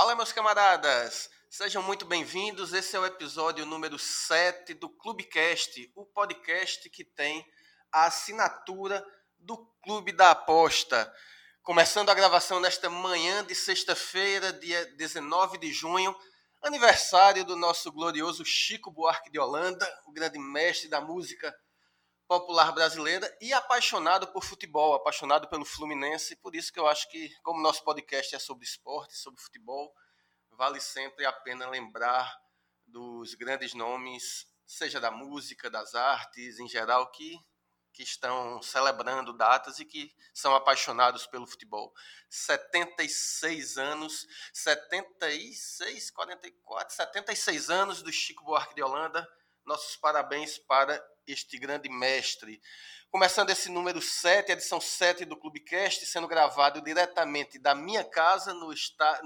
Fala, meus camaradas! Sejam muito bem-vindos. Esse é o episódio número 7 do Clubecast, o podcast que tem a assinatura do Clube da Aposta. Começando a gravação nesta manhã de sexta-feira, dia 19 de junho, aniversário do nosso glorioso Chico Buarque de Holanda, o grande mestre da música popular brasileira e apaixonado por futebol, apaixonado pelo Fluminense. Por isso que eu acho que, como nosso podcast é sobre esporte, sobre futebol, vale sempre a pena lembrar dos grandes nomes, seja da música, das artes em geral, que, que estão celebrando datas e que são apaixonados pelo futebol. 76 anos, 76, 44, 76 anos do Chico Buarque de Holanda. Nossos parabéns para este grande mestre. Começando esse número 7, edição 7 do Clubecast, sendo gravado diretamente da minha casa, no, está,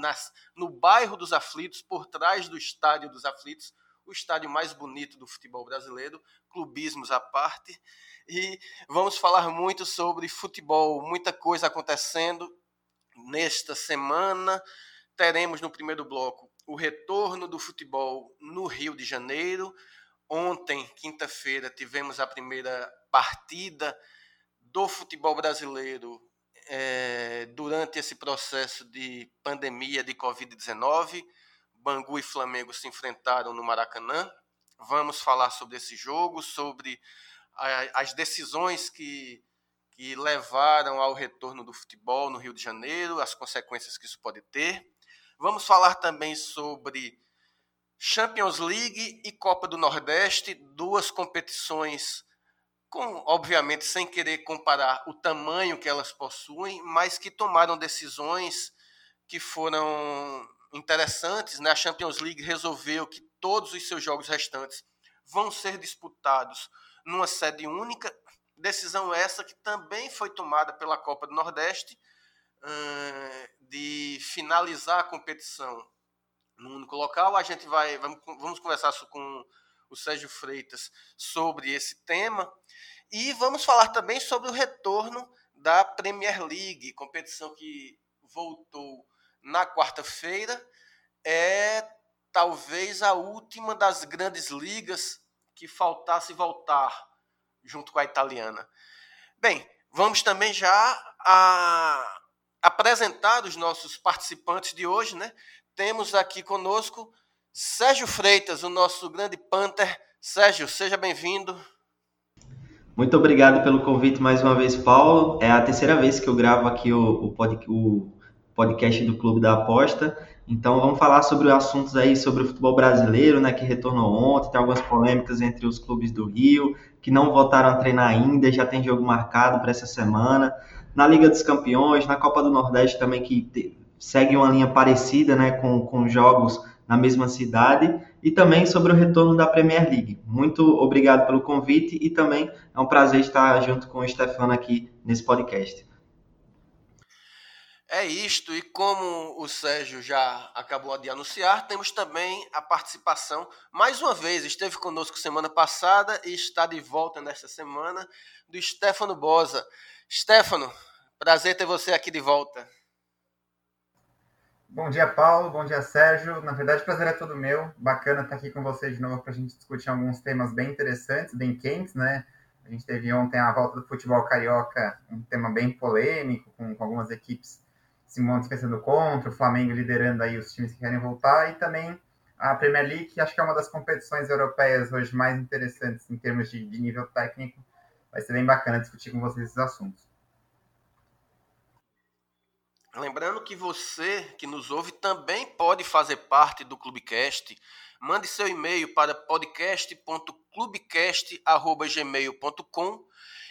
no bairro dos Aflitos, por trás do Estádio dos Aflitos, o estádio mais bonito do futebol brasileiro, clubismos à parte. E vamos falar muito sobre futebol, muita coisa acontecendo nesta semana. Teremos no primeiro bloco o retorno do futebol no Rio de Janeiro, Ontem, quinta-feira, tivemos a primeira partida do futebol brasileiro é, durante esse processo de pandemia de Covid-19. Bangu e Flamengo se enfrentaram no Maracanã. Vamos falar sobre esse jogo, sobre a, as decisões que, que levaram ao retorno do futebol no Rio de Janeiro, as consequências que isso pode ter. Vamos falar também sobre Champions League e Copa do Nordeste, duas competições com, obviamente, sem querer comparar o tamanho que elas possuem, mas que tomaram decisões que foram interessantes. Né? A Champions League resolveu que todos os seus jogos restantes vão ser disputados numa sede única. Decisão essa que também foi tomada pela Copa do Nordeste, de finalizar a competição no único local. A gente vai vamos, vamos conversar com o Sérgio Freitas sobre esse tema e vamos falar também sobre o retorno da Premier League, competição que voltou na quarta-feira. É talvez a última das grandes ligas que faltasse voltar junto com a italiana. Bem, vamos também já a apresentar os nossos participantes de hoje, né? Temos aqui conosco Sérgio Freitas, o nosso grande Panther. Sérgio, seja bem-vindo. Muito obrigado pelo convite mais uma vez, Paulo. É a terceira vez que eu gravo aqui o, o, pod, o podcast do Clube da Aposta. Então vamos falar sobre assuntos aí sobre o futebol brasileiro, né, que retornou ontem, tem algumas polêmicas entre os clubes do Rio, que não voltaram a treinar ainda, já tem jogo marcado para essa semana. Na Liga dos Campeões, na Copa do Nordeste também, que segue uma linha parecida né, com, com jogos na mesma cidade e também sobre o retorno da Premier League. Muito obrigado pelo convite e também é um prazer estar junto com o Stefano aqui nesse podcast. É isto, e como o Sérgio já acabou de anunciar, temos também a participação, mais uma vez, esteve conosco semana passada e está de volta nesta semana, do Stefano Bosa. Stefano, prazer ter você aqui de volta. Bom dia, Paulo. Bom dia, Sérgio. Na verdade, o prazer é todo meu. Bacana estar aqui com vocês de novo para a gente discutir alguns temas bem interessantes, bem quentes, né? A gente teve ontem a volta do futebol carioca, um tema bem polêmico, com, com algumas equipes se manifestando contra, o Flamengo liderando aí os times que querem voltar, e também a Premier League, que acho que é uma das competições europeias hoje mais interessantes em termos de, de nível técnico. Vai ser bem bacana discutir com vocês esses assuntos. Lembrando que você que nos ouve também pode fazer parte do Clubecast. Mande seu e-mail para podcast.clubecast.gmail.com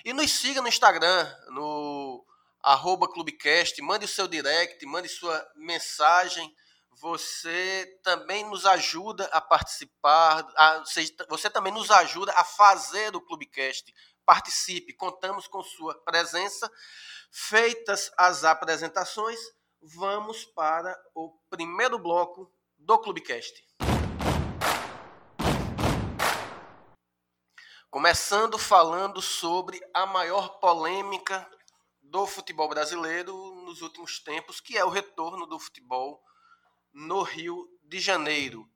e nos siga no Instagram, no arroba Clubecast. Mande o seu direct, mande sua mensagem. Você também nos ajuda a participar, a, você também nos ajuda a fazer o Clubecast. Participe, contamos com sua presença. Feitas as apresentações, vamos para o primeiro bloco do Clubecast. Começando falando sobre a maior polêmica do futebol brasileiro nos últimos tempos, que é o retorno do futebol no Rio de Janeiro.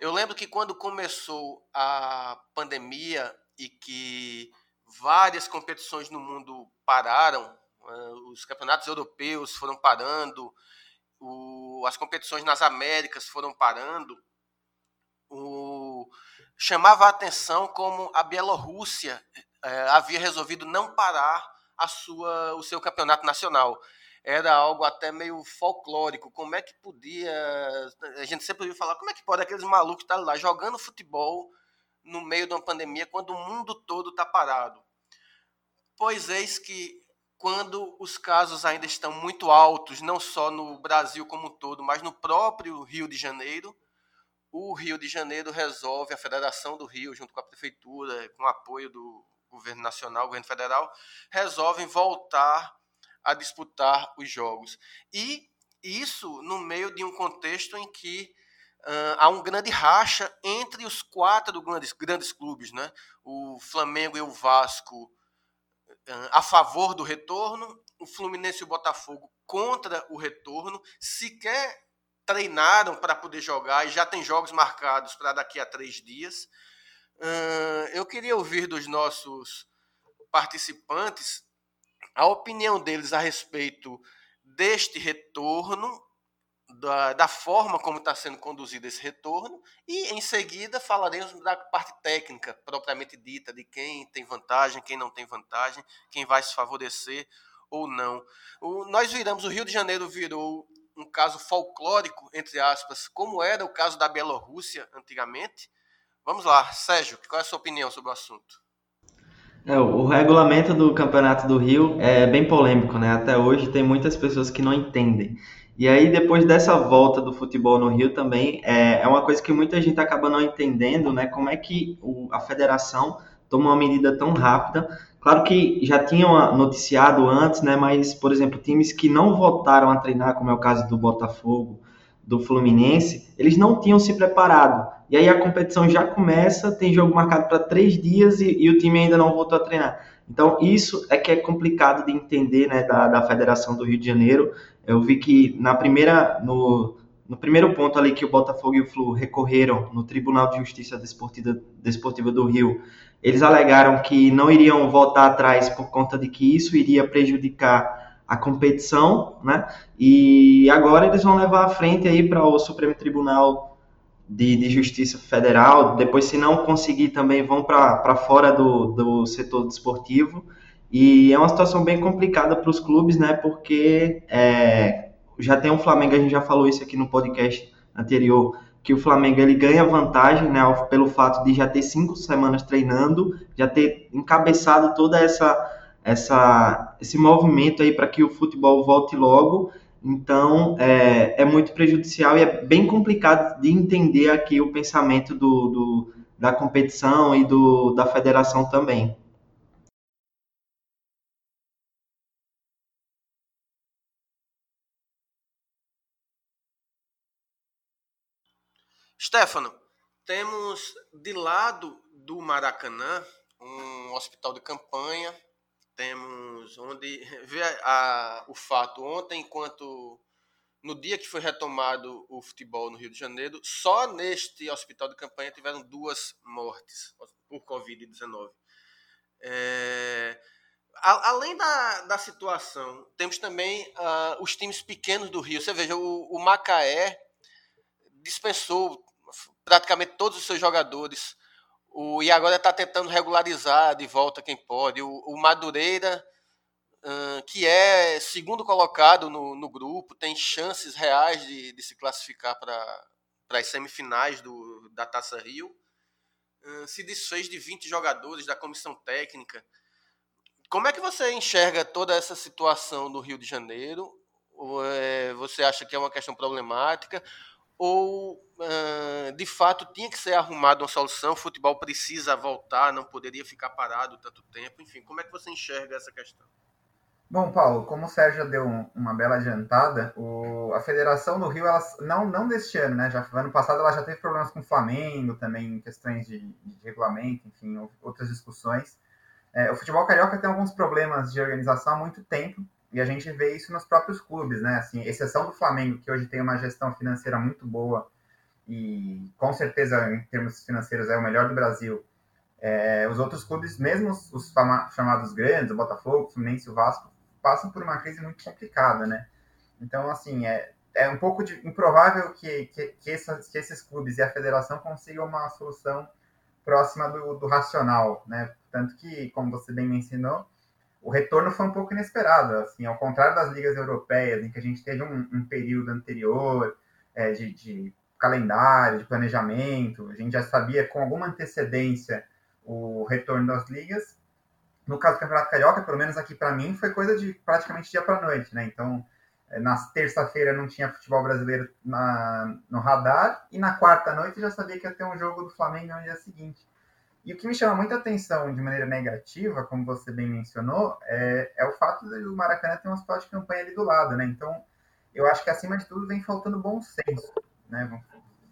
Eu lembro que quando começou a pandemia e que várias competições no mundo pararam, os campeonatos europeus foram parando, as competições nas Américas foram parando, o, chamava a atenção como a Bielorrússia é, havia resolvido não parar a sua, o seu campeonato nacional. Era algo até meio folclórico. Como é que podia. A gente sempre ouviu falar, como é que pode aqueles malucos estar lá jogando futebol no meio de uma pandemia quando o mundo todo está parado? Pois eis que quando os casos ainda estão muito altos, não só no Brasil como um todo, mas no próprio Rio de Janeiro, o Rio de Janeiro resolve, a Federação do Rio, junto com a Prefeitura, com o apoio do governo nacional, governo federal, resolvem voltar a disputar os jogos. E isso no meio de um contexto em que uh, há um grande racha entre os quatro grandes, grandes clubes, né? o Flamengo e o Vasco a favor do retorno, o Fluminense e o Botafogo contra o retorno, sequer treinaram para poder jogar e já tem jogos marcados para daqui a três dias. Eu queria ouvir dos nossos participantes a opinião deles a respeito deste retorno, da, da forma como está sendo conduzido esse retorno, e em seguida falaremos da parte técnica propriamente dita, de quem tem vantagem, quem não tem vantagem, quem vai se favorecer ou não. O, nós viramos, o Rio de Janeiro virou um caso folclórico, entre aspas, como era o caso da Bielorrússia antigamente. Vamos lá, Sérgio, qual é a sua opinião sobre o assunto? É, o regulamento do Campeonato do Rio é bem polêmico, né? Até hoje tem muitas pessoas que não entendem. E aí, depois dessa volta do futebol no Rio também, é, é uma coisa que muita gente acaba não entendendo, né? Como é que o, a federação toma uma medida tão rápida Claro que já tinham noticiado antes, né? Mas, por exemplo, times que não voltaram a treinar, como é o caso do Botafogo, do Fluminense, eles não tinham se preparado. E aí a competição já começa, tem jogo marcado para três dias e, e, o time ainda não voltou a treinar. Então, isso é que é complicado de entender, né, da, da Federação do Rio de Janeiro. Eu vi que na primeira, no, no primeiro ponto ali que o Botafogo e o Flu recorreram no Tribunal de Justiça Desportiva, Desportiva do Rio, eles alegaram que não iriam voltar atrás por conta de que isso iria prejudicar a competição, né? E agora eles vão levar à frente aí para o Supremo Tribunal de, de, Justiça Federal. Depois, se não conseguir, também vão para fora do, do setor desportivo. E é uma situação bem complicada para os clubes, né? Porque é, já tem o Flamengo, a gente já falou isso aqui no podcast anterior que o Flamengo ele ganha vantagem né, pelo fato de já ter cinco semanas treinando, já ter encabeçado toda essa, essa esse movimento aí para que o futebol volte logo. Então é, é muito prejudicial e é bem complicado de entender aqui o pensamento do, do da competição e do, da federação também. Stefano, temos de lado do Maracanã um hospital de campanha. Temos onde vê a, o fato ontem, enquanto no dia que foi retomado o futebol no Rio de Janeiro, só neste hospital de campanha tiveram duas mortes por Covid-19. É, além da, da situação, temos também uh, os times pequenos do Rio. Você veja, o, o Macaé dispensou praticamente todos os seus jogadores. O, e agora está tentando regularizar de volta quem pode. O, o Madureira, uh, que é segundo colocado no, no grupo, tem chances reais de, de se classificar para as semifinais do, da Taça Rio. Uh, se desfez de 20 jogadores da comissão técnica. Como é que você enxerga toda essa situação no Rio de Janeiro? Ou, é, você acha que é uma questão problemática? Ou uh, de fato tinha que ser arrumada uma solução, o futebol precisa voltar, não poderia ficar parado tanto tempo, enfim, como é que você enxerga essa questão? Bom, Paulo, como o Sérgio deu uma bela adiantada, o, a Federação do Rio, ela, não, não deste ano, né? Já, ano passado ela já teve problemas com o Flamengo, também questões de, de regulamento, enfim, outras discussões. É, o futebol carioca tem alguns problemas de organização há muito tempo, E a gente vê isso nos próprios clubes, né? Assim, exceção do Flamengo, que hoje tem uma gestão financeira muito boa e com certeza em termos financeiros é o melhor do Brasil. É, os outros clubes, mesmo os, os chamados grandes, o Botafogo, o Fluminense, o Vasco, passam por uma crise muito complicada, né? Então, assim, é, é um pouco de, improvável que, que, que, essas, que esses clubes e a federação consigam uma solução próxima do, do racional, né? Tanto que, como você bem mencionou, o retorno foi um pouco inesperado, assim, ao contrário das ligas europeias, em que a gente teve um, um período anterior é, de, de, calendário, de planejamento, a gente já sabia com alguma antecedência o retorno das ligas. No caso do Campeonato Carioca, pelo menos aqui para mim, foi coisa de praticamente dia para noite, né? Então, é, na terça-feira não tinha futebol brasileiro na, no radar, e na quarta noite já sabia que ia ter um jogo do Flamengo no dia seguinte. E o que me chama muita atenção de maneira negativa, como você bem mencionou, é, é o fato do Maracanã ter um hospital de campanha ali do lado, né? Então, eu acho que acima de tudo vem faltando bom senso, né?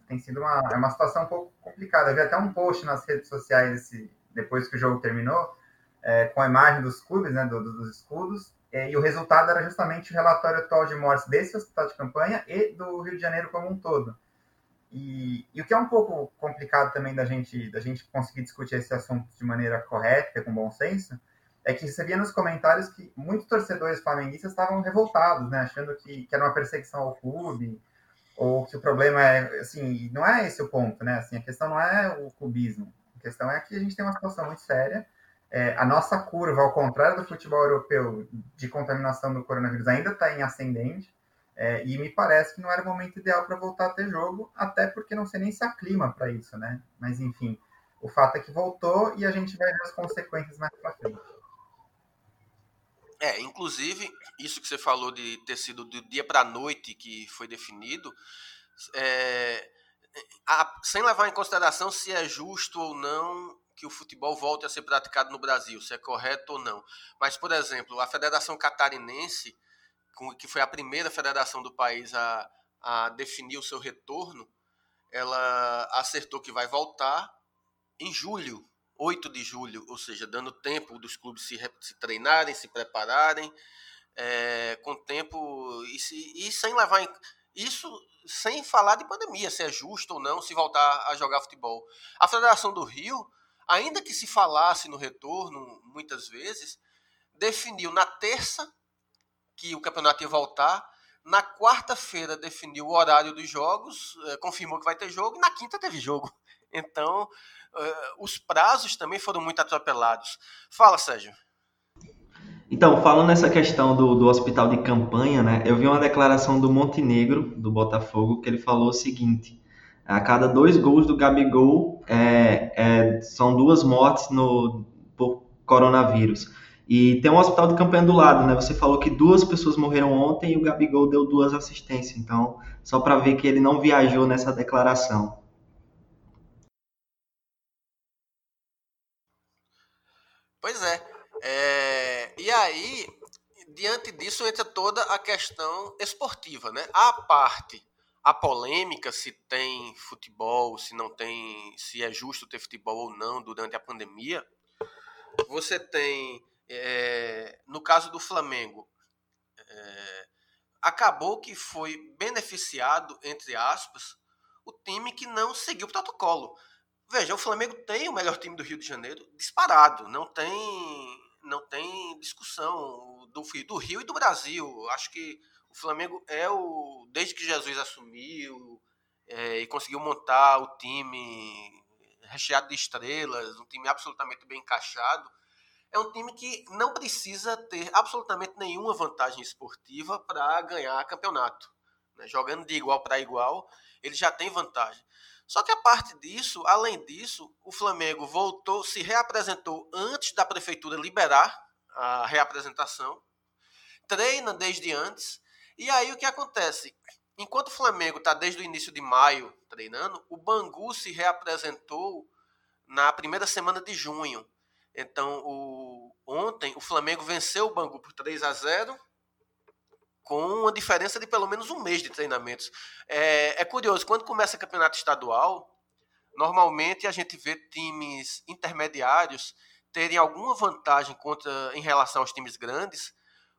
Tem sido uma, é uma situação um pouco complicada. Havia até um post nas redes sociais esse, depois que o jogo terminou, é, com a imagem dos clubes, né, do, dos escudos, é, e o resultado era justamente o relatório atual de mortes desse hospital de campanha e do Rio de Janeiro como um todo. E, e, o que é um pouco complicado também da gente, da gente conseguir discutir esse assunto de maneira correta, com bom senso, é que você via nos comentários que muitos torcedores flamenguistas estavam revoltados, né, achando que, que era uma perseguição ao clube, ou que o problema é, assim, não é esse o ponto, né, assim, a questão não é o clubismo, a questão é que a gente tem uma situação muito séria, é, a nossa curva, ao contrário do futebol europeu, de contaminação do coronavírus, ainda está em ascendente, é, e me parece que não era o momento ideal para voltar a ter jogo, até porque não sei nem se há clima para isso, né? Mas enfim, o fato é que voltou e a gente vai ver as consequências mais para frente. É, inclusive, isso que você falou de ter sido do dia para a noite que foi definido, é, a, sem levar em consideração se é justo ou não que o futebol volte a ser praticado no Brasil, se é correto ou não. Mas, por exemplo, a Federação Catarinense que foi a primeira federação do país a, a definir o seu retorno, ela acertou que vai voltar em julho, 8 de julho, ou seja, dando tempo dos clubes se, se treinarem, se prepararem, é, com tempo e, se, e sem levar em, isso sem falar de pandemia, se é justo ou não se voltar a jogar futebol. A Federação do Rio, ainda que se falasse no retorno muitas vezes, definiu na terça que o campeonato ia voltar. Na quarta-feira definiu o horário dos jogos, eh, confirmou que vai ter jogo, e na quinta teve jogo. Então, eh, os prazos também foram muito atropelados. Fala, Sérgio. Então, falando nessa questão do, do hospital de campanha, né, eu vi uma declaração do Montenegro, do Botafogo, que ele falou o seguinte: a cada dois gols do Gabigol é, é, são duas mortes no, por coronavírus. E tem um hospital de campanha do lado, né? Você falou que duas pessoas morreram ontem e o Gabigol deu duas assistências. Então, só para ver que ele não viajou nessa declaração. Pois é. é. E aí, diante disso, entra toda a questão esportiva, né? A parte, a polêmica se tem futebol, se não tem, se é justo ter futebol ou não durante a pandemia. Você tem é, no caso do Flamengo, é, acabou que foi beneficiado, entre aspas, o time que não seguiu o protocolo. Veja, o Flamengo tem o melhor time do Rio de Janeiro disparado, não tem, não tem discussão do, do Rio e do Brasil. Acho que o Flamengo é o, desde que Jesus assumiu é, e conseguiu montar o time recheado de estrelas, um time absolutamente bem encaixado, é um time que não precisa ter absolutamente nenhuma vantagem esportiva para ganhar campeonato. Né? Jogando de igual para igual, ele já tem vantagem. Só que a parte disso, além disso, o Flamengo voltou, se reapresentou antes da prefeitura liberar a reapresentação, treina desde antes, e aí o que acontece? Enquanto o Flamengo está desde o início de maio treinando, o Bangu se reapresentou na primeira semana de junho. Então, o, ontem o Flamengo venceu o Bangu por 3 a 0 com uma diferença de pelo menos um mês de treinamentos. É, é curioso, quando começa o campeonato estadual, normalmente a gente vê times intermediários terem alguma vantagem contra em relação aos times grandes,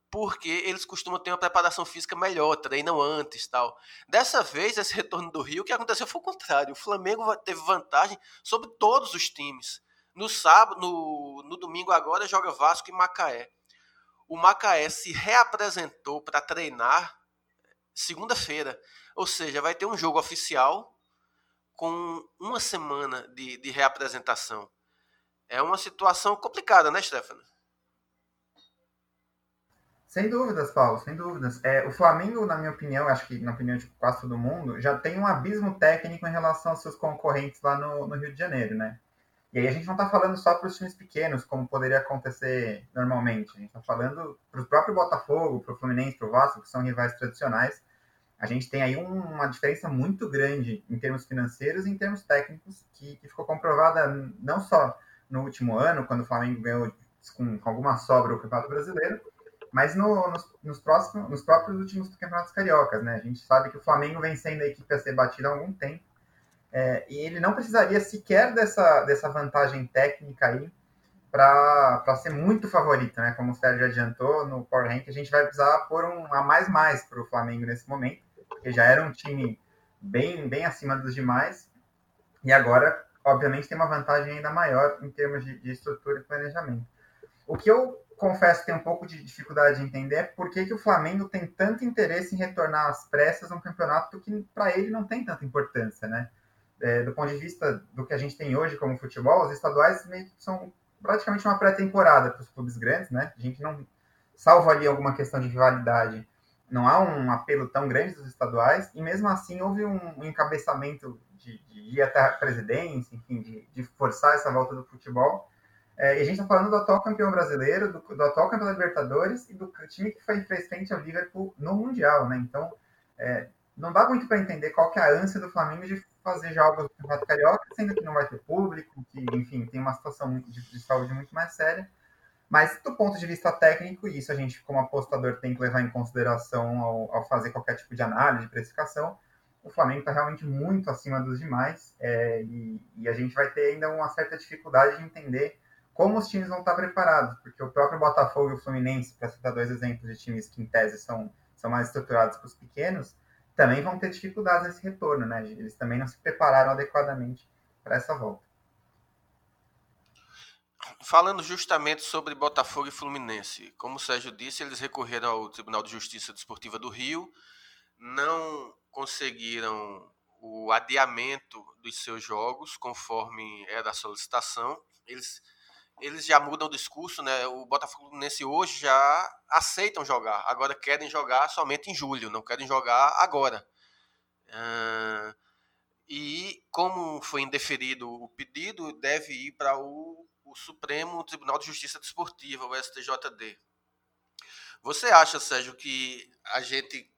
porque eles costumam ter uma preparação física melhor, treinam antes tal. Dessa vez, esse retorno do Rio, o que aconteceu foi o contrário. O Flamengo teve vantagem sobre todos os times. No sábado, no, no domingo agora, joga Vasco e Macaé. O Macaé se reapresentou para treinar segunda-feira. Ou seja, vai ter um jogo oficial com uma semana de, de reapresentação. É uma situação complicada, né, Stefano? Sem dúvidas, Paulo, sem dúvidas. É, o Flamengo, na minha opinião, acho que na opinião de quase todo mundo, já tem um abismo técnico em relação aos seus concorrentes lá no, no Rio de Janeiro, né? E aí a gente não está falando só para os times pequenos, como poderia acontecer normalmente. A gente está falando para o próprio Botafogo, para o Fluminense, para o Vasco, que são rivais tradicionais. A gente tem aí um, uma diferença muito grande em termos financeiros e em termos técnicos, que, que ficou comprovada não só no último ano, quando o Flamengo ganhou com, com alguma sobra o Campeonato Brasileiro, mas no, nos, nos, próximos, nos próprios últimos campeonatos cariocas, né? A gente sabe que o Flamengo vem sendo a equipe a ser batida há algum tempo, é, e ele não precisaria sequer dessa, dessa vantagem técnica aí para ser muito favorito, né? Como o Sérgio adiantou no Power Rank, a gente vai precisar pôr um a mais mais para o Flamengo nesse momento, porque já era um time bem, bem acima dos demais, e agora, obviamente, tem uma vantagem ainda maior em termos de, de estrutura e planejamento. O que eu confesso que tenho um pouco de dificuldade de entender é por que, que o Flamengo tem tanto interesse em retornar às pressas um campeonato que para ele não tem tanta importância, né? É, do ponto de vista do que a gente tem hoje como futebol, os estaduais são praticamente uma pré-temporada para os clubes grandes, né? A gente não, salvo ali alguma questão de rivalidade, não há um apelo tão grande dos estaduais, e mesmo assim houve um, encabeçamento de, de, ir até a presidência, enfim, de, de forçar essa volta do futebol, é, e a gente está falando do atual campeão brasileiro, do, do, atual campeão da Libertadores e do time que foi, frente ao Liverpool no Mundial, né? Então, é, não dá muito para entender qual que é a ânsia do Flamengo de fazer jogos do Campeonato Carioca, sendo que não vai ter público, que, enfim, tem uma situação de, de saúde muito mais séria. Mas, do ponto de vista técnico, isso a gente, como apostador, tem que levar em consideração ao, ao fazer qualquer tipo de análise, de precificação, o Flamengo está realmente muito acima dos demais, é, e, e a gente vai ter ainda uma certa dificuldade de entender como os times vão estar preparados, porque o próprio Botafogo e o Fluminense, para citar dois exemplos de times que em tese são, são mais estruturados que os pequenos, também vão ter dificuldades nesse retorno, né? Eles também não se prepararam adequadamente para essa volta. Falando justamente sobre Botafogo e Fluminense, como o Sérgio disse, eles recorreram ao Tribunal de Justiça Desportiva do Rio, não conseguiram o adiamento dos seus jogos conforme era a solicitação. Eles eles já mudam o discurso, né? O Botafogo nesse hoje já aceitam jogar, agora querem jogar somente em julho, não querem jogar agora. Uh, e como foi indeferido o pedido, deve ir para o, o, Supremo Tribunal de Justiça Desportiva, o STJD. Você acha, Sérgio, que a gente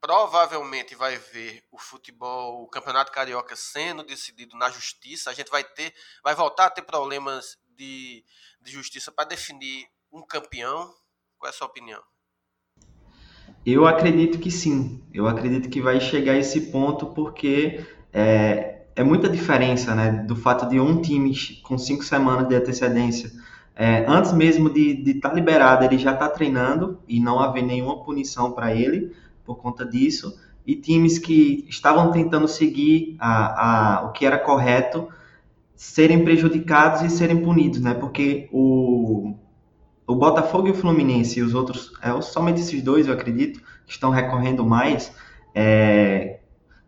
provavelmente vai ver o futebol, o Campeonato Carioca sendo decidido na justiça? A gente vai ter, vai voltar a ter problemas de, de justiça para definir um campeão? Qual é a sua opinião? Eu acredito que sim. Eu acredito que vai chegar a esse ponto porque é, é muita diferença, né? Do fato de um time com cinco semanas de antecedência, é, antes mesmo de estar tá liberado, ele já está treinando e não haver nenhuma punição para ele por conta disso. E times que estavam tentando seguir a, a, o que era correto serem prejudicados e serem punidos, né? Porque o, o Botafogo e o Fluminense e os outros, é, somente esses dois, eu acredito, que estão recorrendo mais, é,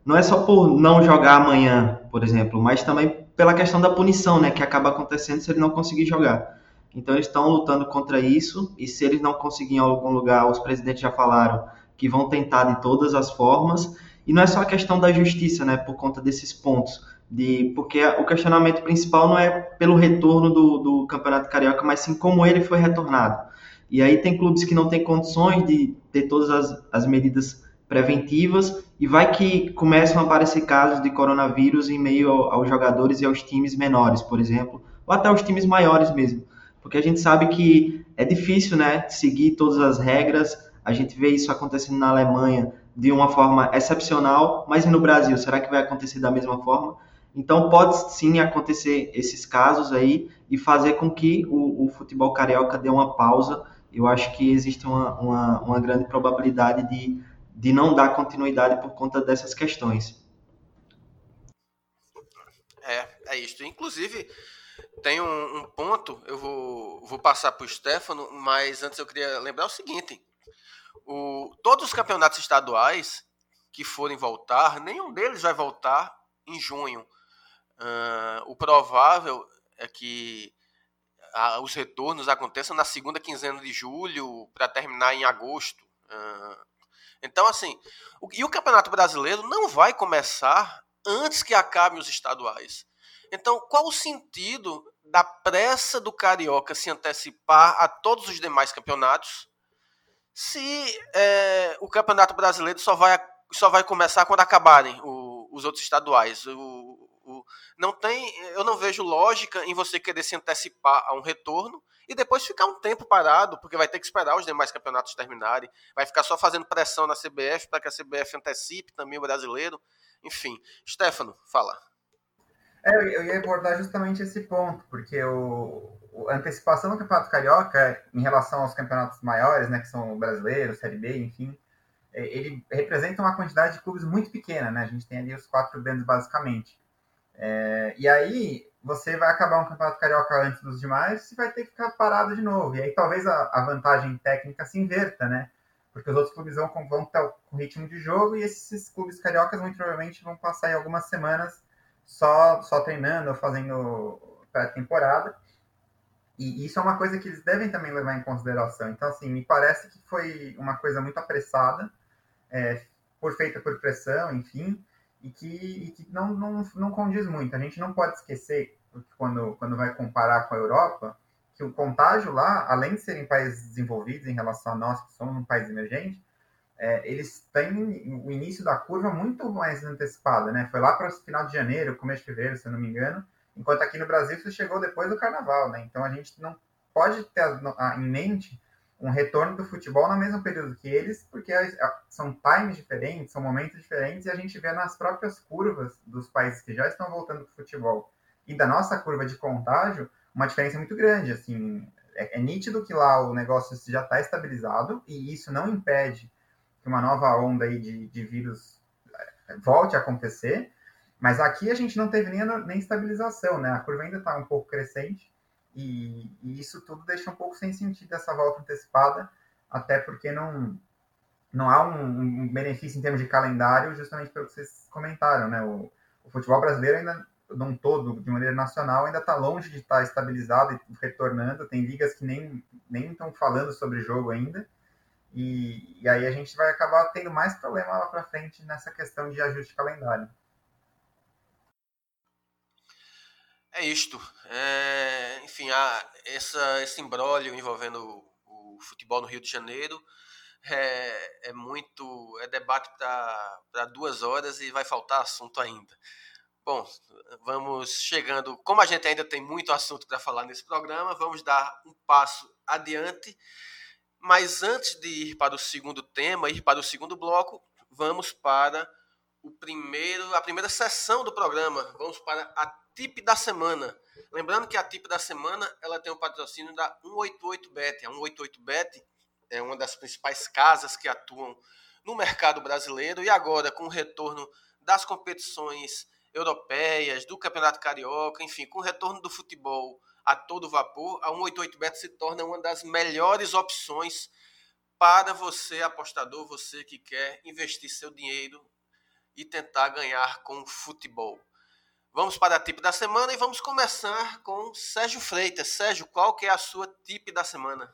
não é só por não jogar amanhã, por exemplo, mas também pela questão da punição, né? Que acaba acontecendo se ele não conseguir jogar. Então eles estão lutando contra isso e se eles não conseguirem em algum lugar, os presidentes já falaram que vão tentar de todas as formas. E não é só a questão da justiça, né? Por conta desses pontos de porque o questionamento principal não é pelo retorno do, do Campeonato Carioca, mas sim como ele foi retornado. E aí tem clubes que não têm condições de ter todas as, as medidas preventivas e vai que começam a aparecer casos de coronavírus em meio ao, aos jogadores e aos times menores, por exemplo, ou até os times maiores mesmo. Porque a gente sabe que é difícil, né, seguir todas as regras. A gente vê isso acontecendo na Alemanha de uma forma excepcional, mas no Brasil, será que vai acontecer da mesma forma? Então pode sim acontecer esses casos aí e fazer com que o, o futebol carioca dê uma pausa eu acho que existe uma, uma, uma grande probabilidade de, de não dar continuidade por conta dessas questões. É, é isso. Inclusive, tem um, um, ponto, eu vou, vou passar para o Stefano, mas antes eu queria lembrar o seguinte: o, todos os campeonatos estaduais que forem voltar, nenhum deles vai voltar em junho. Uh, o provável é que uh, os retornos aconteçam na segunda quinzena de julho para terminar em agosto. Uh, então, assim, o, e o Campeonato Brasileiro não vai começar antes que acabem os estaduais. Então, qual o sentido da pressa do Carioca se antecipar a todos os demais campeonatos se é, o Campeonato Brasileiro só vai, só vai começar quando acabarem o, os outros estaduais? O, não tem, eu não vejo lógica em você querer se antecipar a um retorno e depois ficar um tempo parado, porque vai ter que esperar os demais campeonatos terminarem, vai ficar só fazendo pressão na CBF para que a CBF antecipe também o brasileiro. Enfim, Stefano, fala. É, eu ia abordar justamente esse ponto, porque o, a antecipação do Campeonato Carioca em relação aos campeonatos maiores, né, que são o brasileiro, Série B, enfim, é, ele representa uma quantidade de clubes muito pequena, né? A gente tem ali os quatro grandes basicamente. É, e aí você vai acabar um Campeonato Carioca antes dos demais e vai ter que ficar parado de novo. E aí talvez a, a vantagem técnica se inverta, né? Porque os outros clubes vão, vão ter o ritmo de jogo e esses clubes cariocas muito provavelmente vão passar aí algumas semanas só, só treinando, fazendo pré-temporada. E isso é uma coisa que eles devem também levar em consideração. Então, assim, me parece que foi uma coisa muito apressada, é, por feita por pressão, enfim, e que, e que não, não, não condiz muito. A gente não pode esquecer, quando, quando vai comparar com a Europa, que o contágio lá, além de serem países desenvolvidos em relação a nós, que somos um país emergente, é, eles têm o início da curva muito mais antecipado, né? Foi lá para o final de janeiro, começo de fevereiro, se eu não me engano, enquanto aqui no Brasil isso chegou depois do carnaval, né? Então a gente não pode ter em mente um retorno do futebol no mesmo período que eles, porque são times diferentes, são momentos diferentes, e a gente vê nas próprias curvas dos países que já estão voltando para o futebol e da nossa curva de contágio uma diferença muito grande. Assim, é, é nítido que lá o negócio já está estabilizado e isso não impede que uma nova onda aí de, de vírus eh, volte a acontecer, mas aqui a gente não teve nem, nem estabilização, né? A curva ainda está um pouco crescente e, e, isso tudo deixa um pouco sem sentido essa volta antecipada, até porque não, não há um, um benefício em termos de calendário, justamente pelo que vocês comentaram, né? O, o futebol brasileiro ainda, num todo, de maneira nacional, ainda está longe de estar estabilizado e retornando. Tem ligas que nem estão falando sobre jogo ainda. E, e aí a gente vai acabar tendo mais problema lá para frente nessa questão de ajuste calendário. É isto. É, enfim, a, essa, esse imbróglio envolvendo o, o, futebol no Rio de Janeiro é, é muito. é debate para duas horas e vai faltar assunto ainda. Bom, vamos chegando. Como a gente ainda tem muito assunto para falar nesse programa, vamos dar um passo adiante mas antes de ir para o segundo tema, ir para o segundo bloco, vamos para o primeiro, a primeira sessão do programa. Vamos para a tip da semana. Lembrando que a tip da semana ela tem o patrocínio da 188bet. A 188bet é uma das principais casas que atuam no mercado brasileiro e agora com o retorno das competições europeias, do Campeonato Carioca, enfim, com o retorno do futebol a todo vapor, a 188bet se torna uma das melhores opções para você, apostador, você que quer investir seu dinheiro e tentar ganhar com futebol. Vamos para a tip da semana e vamos começar com Sérgio Freitas. Sérgio, qual que é a sua tip da semana?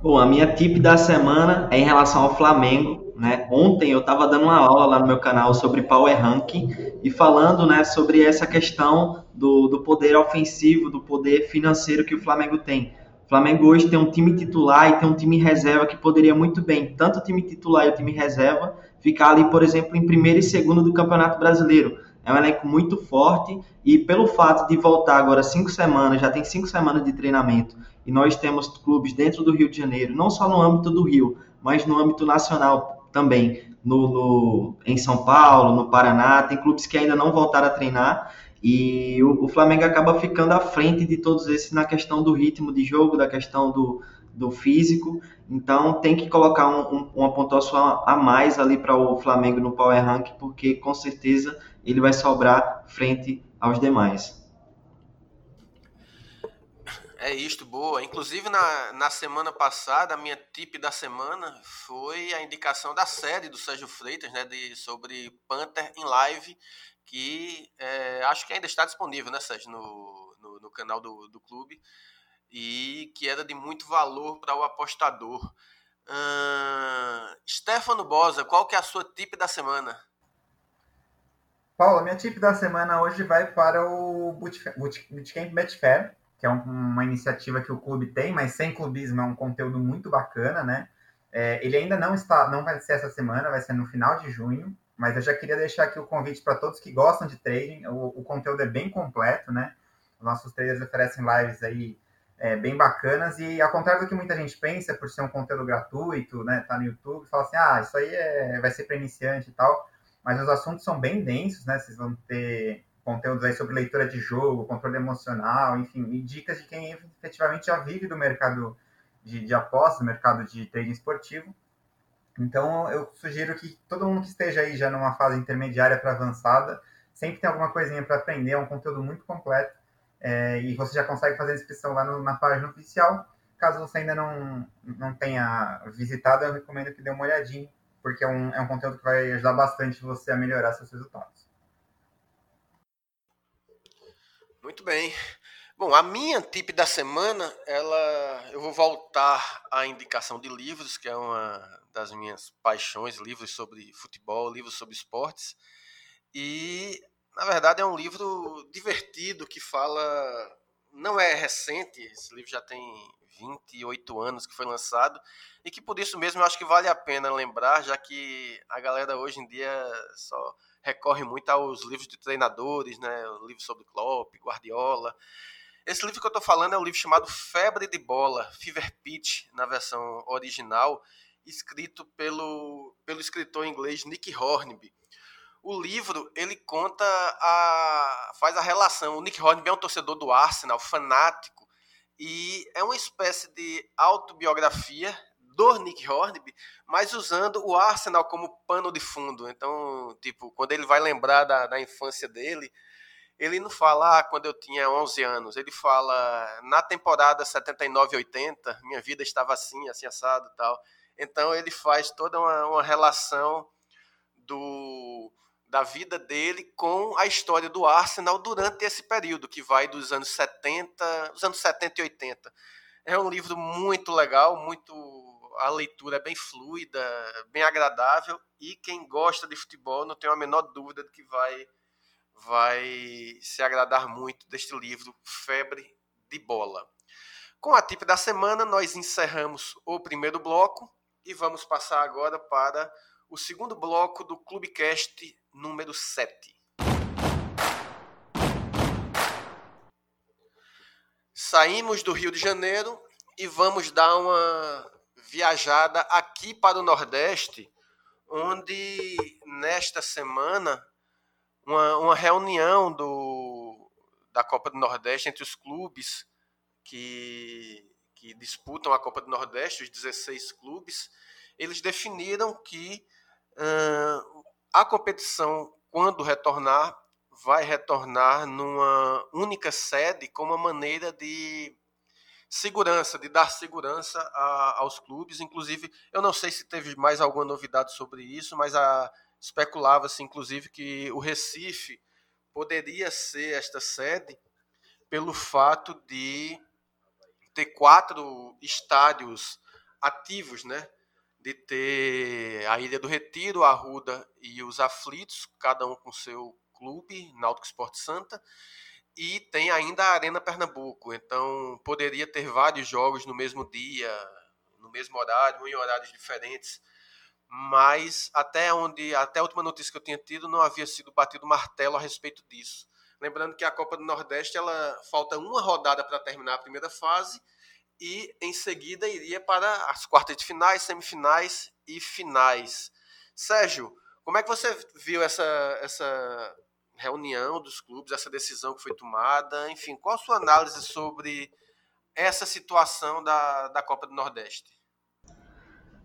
Bom, a minha tip da semana é em relação ao Flamengo. Né? Ontem eu estava dando uma aula lá no meu canal sobre Power Ranking e falando né, sobre essa questão do, do poder ofensivo, do poder financeiro que o Flamengo tem. O Flamengo hoje tem um time titular e tem um time reserva que poderia muito bem, tanto o time titular e o time reserva, ficar ali, por exemplo, em primeiro e segundo do Campeonato Brasileiro. É um elenco muito forte e pelo fato de voltar agora cinco semanas, já tem cinco semanas de treinamento, e nós temos clubes dentro do Rio de Janeiro, não só no âmbito do Rio, mas no âmbito nacional também, no, no em São Paulo, no Paraná, tem clubes que ainda não voltaram a treinar, e o, o, Flamengo acaba ficando à frente de todos esses na questão do ritmo de jogo, da questão do, do físico. Então tem que colocar um, um, uma pontuação a mais ali para o Flamengo no Power Rank, porque com certeza ele vai sobrar frente aos demais. É isto, boa. Inclusive, na, na semana passada, a minha tip da semana foi a indicação da série do Sérgio Freitas, né, de, sobre Panther em live, que é, acho que ainda está disponível, né, Sérgio, no, no, no canal do, do clube, e que era de muito valor para o apostador. Stefano Bosa, qual que é a sua tip da semana? Paulo, minha tip da semana hoje vai para o Bootcamp Betfair, que é uma iniciativa que o clube tem, mas sem clubismo é um conteúdo muito bacana, né? É, ele ainda não está, não vai ser essa semana, vai ser no final de junho, mas eu já queria deixar aqui o convite para todos que gostam de trading. O, o, conteúdo é bem completo, né? Os nossos traders oferecem lives aí é, bem bacanas e ao contrário do que muita gente pensa, por ser um conteúdo gratuito, né? Tá no YouTube, fala assim, ah, isso aí é, vai ser para iniciante e tal mas os assuntos são bem densos, né? Vocês vão ter conteúdos aí sobre leitura de jogo, controle emocional, enfim, e dicas de quem efetivamente já vive do mercado de, de apostas, do mercado de trading esportivo. Então, eu sugiro que todo mundo que esteja aí já numa fase intermediária para avançada, sempre tem alguma coisinha para aprender, é um conteúdo muito completo, é, e você já consegue fazer a inscrição lá no, na página oficial. Caso você ainda não, não tenha visitado, eu recomendo que dê uma olhadinha porque é um, é um conteúdo que vai ajudar bastante você a melhorar seus resultados. Muito bem. Bom, a minha tip da semana, ela, eu vou voltar à indicação de livros, que é uma das minhas paixões, livros sobre futebol, livros sobre esportes. E, na verdade, é um livro divertido que fala, não é recente, esse livro já tem 28 anos que foi lançado, e que por isso mesmo eu acho que vale a pena lembrar, já que a galera hoje em dia só recorre muito aos livros de treinadores, né, livros sobre Klopp, Guardiola. Esse livro que eu estou falando é um livro chamado Febre de Bola, Fever Pitch, na versão original, escrito pelo, pelo escritor inglês Nick Hornby. O livro ele conta a faz a relação. O Nick Hornby é um torcedor do Arsenal, fanático e é uma espécie de autobiografia do Nick Hornby, mas usando o Arsenal como pano de fundo. Então, tipo, quando ele vai lembrar da, da infância dele, ele não fala ah, quando eu tinha 11 anos, ele fala na temporada 79-80, minha vida estava assim, assim assado tal. Então ele faz toda uma, uma relação do da vida dele com a história do Arsenal durante esse período, que vai dos anos 70, os anos 70 e 80. É um livro muito legal, muito a leitura é bem fluida, bem agradável e quem gosta de futebol não tem a menor dúvida de que vai vai se agradar muito deste livro Febre de Bola. Com a tip da semana, nós encerramos o primeiro bloco e vamos passar agora para o segundo bloco do Clubecast número 7. Saímos do Rio de Janeiro e vamos dar uma viajada aqui para o Nordeste, onde nesta semana uma, uma reunião do, da Copa do Nordeste entre os clubes que, que disputam a Copa do Nordeste, os 16 clubes, eles definiram que a competição, quando retornar, vai retornar numa única sede com uma maneira de segurança, de dar segurança a, aos clubes. Inclusive, eu não sei se teve mais alguma novidade sobre isso, mas especulava-se, inclusive, que o Recife poderia ser esta sede pelo fato de ter quatro estádios ativos, né? De ter a Ilha do Retiro, a Arruda e os Aflitos, cada um com seu clube, Náutico Esporte Santa, e tem ainda a Arena Pernambuco, então poderia ter vários jogos no mesmo dia, no mesmo horário, em horários diferentes, mas até onde até a última notícia que eu tinha tido não havia sido batido martelo a respeito disso. Lembrando que a Copa do Nordeste ela falta uma rodada para terminar a primeira fase e em seguida iria para as quartas de finais, semifinais e finais. Sérgio, como é que você viu essa, essa reunião dos clubes, essa decisão que foi tomada? Enfim, qual a sua análise sobre essa situação da, da Copa do Nordeste?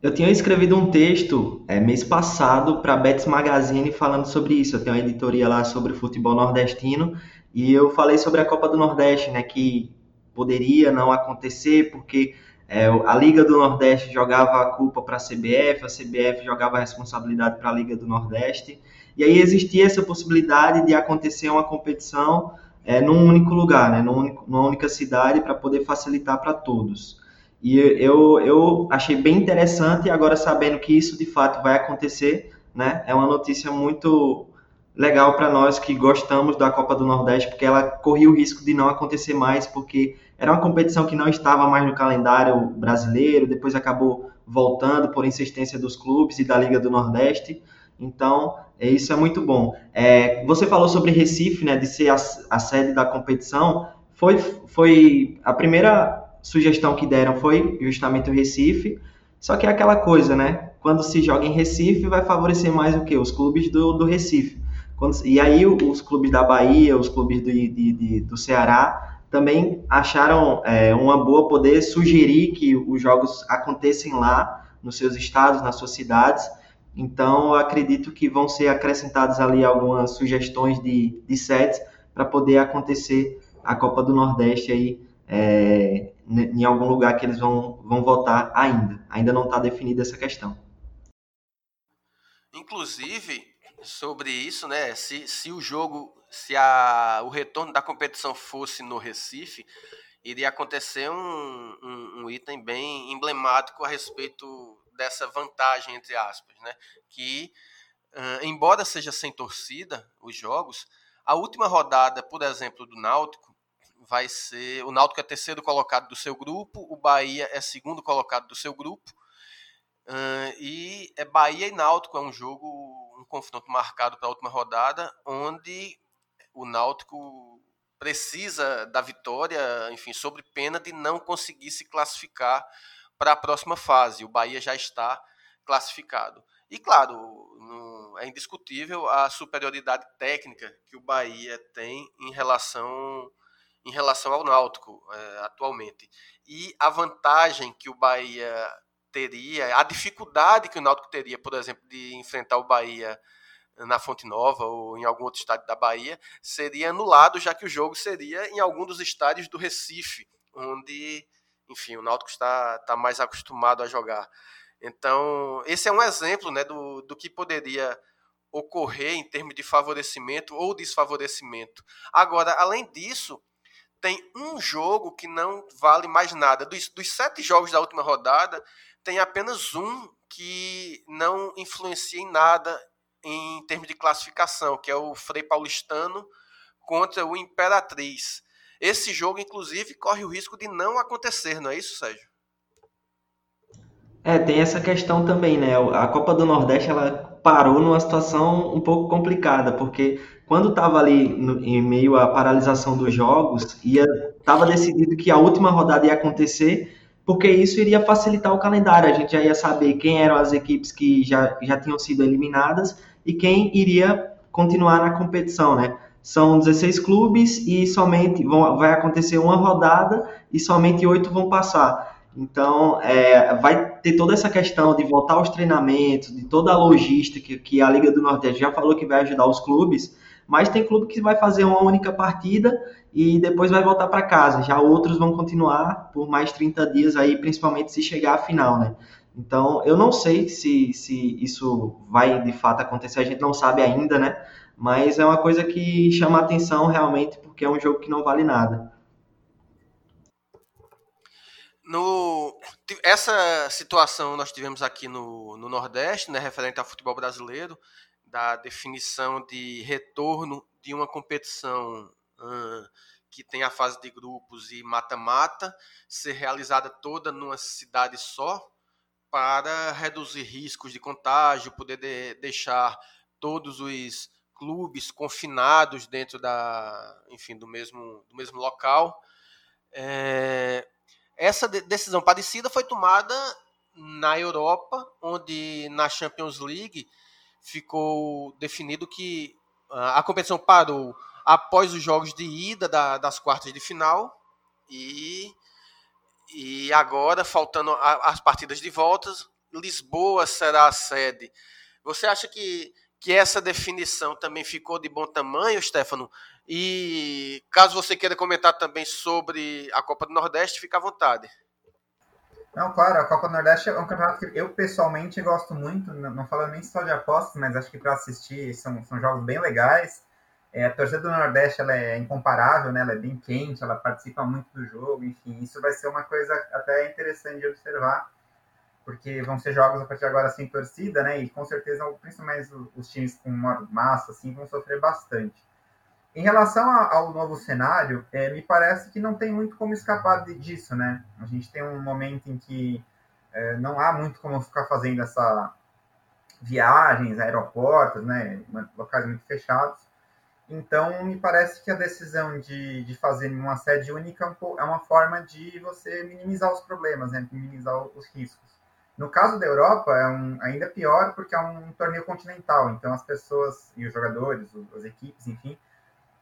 Eu tinha escrevido um texto é, mês passado para a Betis Magazine falando sobre isso. Eu tenho uma editoria lá sobre futebol nordestino e eu falei sobre a Copa do Nordeste, né, que poderia não acontecer porque é, a Liga do Nordeste jogava a culpa para a CBF, a CBF jogava a responsabilidade para a Liga do Nordeste. E aí existia essa possibilidade de acontecer uma competição é, num único lugar, né, numa única cidade, para poder facilitar para todos. E eu, eu achei bem interessante, agora sabendo que isso de fato vai acontecer, né, é uma notícia muito legal para nós que gostamos da Copa do Nordeste, porque ela corria o risco de não acontecer mais, porque era uma competição que não estava mais no calendário brasileiro, depois acabou voltando por insistência dos clubes e da Liga do Nordeste. Então, é, isso é muito bom. É, você falou sobre Recife, né, de ser a, a, sede da competição. Foi, foi a primeira sugestão que deram foi justamente o Recife. Só que é aquela coisa, né? Quando se joga em Recife, vai favorecer mais o quê? Os clubes do, do Recife. Quando, e aí os clubes da Bahia, os clubes do, de, de, do Ceará também acharam é, uma boa poder sugerir que os jogos acontecem lá nos seus estados, nas suas cidades. Então, acredito que vão ser acrescentadas ali algumas sugestões de, de sets para poder acontecer a Copa do Nordeste aí é, em algum lugar que eles vão, vão votar ainda. Ainda não está definida essa questão. Inclusive, sobre isso, né? Se, se o jogo, se a, o retorno da competição fosse no Recife, iria acontecer um, um, um item bem emblemático a respeito dessa vantagem, entre aspas, né? Que, uh, embora seja sem torcida os jogos, a última rodada, por exemplo, do Náutico, vai ser. O Náutico é terceiro colocado do seu grupo, o Bahia é segundo colocado do seu grupo. Uh, e é Bahia e Náutico, é um jogo, confronto marcado para a última rodada, onde o Náutico precisa da vitória, enfim, sobre pena de não conseguir se classificar para a próxima fase. O Bahia já está classificado. E claro, é indiscutível a superioridade técnica que o Bahia tem em relação em relação ao Náutico é, atualmente. E a vantagem que o Bahia teria, a dificuldade que o Náutico teria, por exemplo, de enfrentar o Bahia na Fonte Nova ou em algum outro estádio da Bahia, seria anulado, já que o jogo seria em algum dos estádios do Recife, onde enfim, o Náutico está, está mais acostumado a jogar. Então, esse é um exemplo né, do, do que poderia ocorrer em termos de favorecimento ou desfavorecimento. Agora, além disso, tem um jogo que não vale mais nada. Dos, dos sete jogos da última rodada, tem apenas um que não influencia em nada em termos de classificação, que é o Frei Paulistano contra o Imperatriz. Esse jogo, inclusive, corre o risco de não acontecer, não é isso, Sérgio? É, tem essa questão também, né? A Copa do Nordeste ela parou numa situação um pouco complicada, porque quando estava ali no, em meio à paralisação dos jogos, ia estava decidido que a última rodada ia acontecer, porque isso iria facilitar o calendário. A gente já ia saber quem eram as equipes que já, já tinham sido eliminadas e quem iria continuar na competição, né? São 16 clubes e somente vão, vai acontecer uma rodada e somente oito vão passar. Então, é, vai ter toda essa questão de voltar aos treinamentos, de toda a logística que, a Liga do Nordeste já falou que vai ajudar os clubes, mas tem clube que vai fazer uma única partida e depois vai voltar para casa. Já outros vão continuar por mais 30 dias aí, principalmente se chegar à final, né? Então, eu não sei se, se isso vai de fato acontecer, a gente não sabe ainda, né? mas é uma coisa que chama atenção realmente porque é um jogo que não vale nada. No, essa situação nós tivemos aqui no, no Nordeste, né, referente ao futebol brasileiro, da definição de retorno de uma competição que tem a fase de grupos e mata-mata, ser realizada toda numa cidade só, para reduzir riscos de contágio, poder de, deixar todos os clubes confinados dentro da, enfim, do mesmo, do mesmo local. É, essa decisão parecida foi tomada na Europa, onde na Champions League ficou definido que a competição parou após os jogos de ida da, das quartas de final e E agora, faltando as partidas de voltas, Lisboa será a sede. Você acha que, que essa definição também ficou de bom tamanho, Stefano? E caso você queira comentar também sobre a Copa do Nordeste, fica à vontade. Não, claro, a Copa do Nordeste é um campeonato que eu pessoalmente gosto muito, não falando nem só de apostas, mas acho que para assistir são, são jogos bem legais. É, a torcida do Nordeste ela é incomparável, né? ela é bem quente, ela participa muito do jogo, enfim, isso vai ser uma coisa até interessante de observar, porque vão ser jogos a partir de agora sem torcida, né? E com certeza, principalmente os times com massa, assim, vão sofrer bastante. Em relação ao novo cenário, é, me parece que não tem muito como escapar disso, né? A gente tem um momento em que é, não há muito como ficar fazendo essa viagens, aeroportos, né? Locais muito fechados. Então, me parece que a decisão de, de fazer uma sede única é uma forma de você minimizar os problemas, né? minimizar os riscos. No caso da Europa, é um, ainda pior porque é um torneio continental, então as pessoas e os jogadores, as equipes, enfim,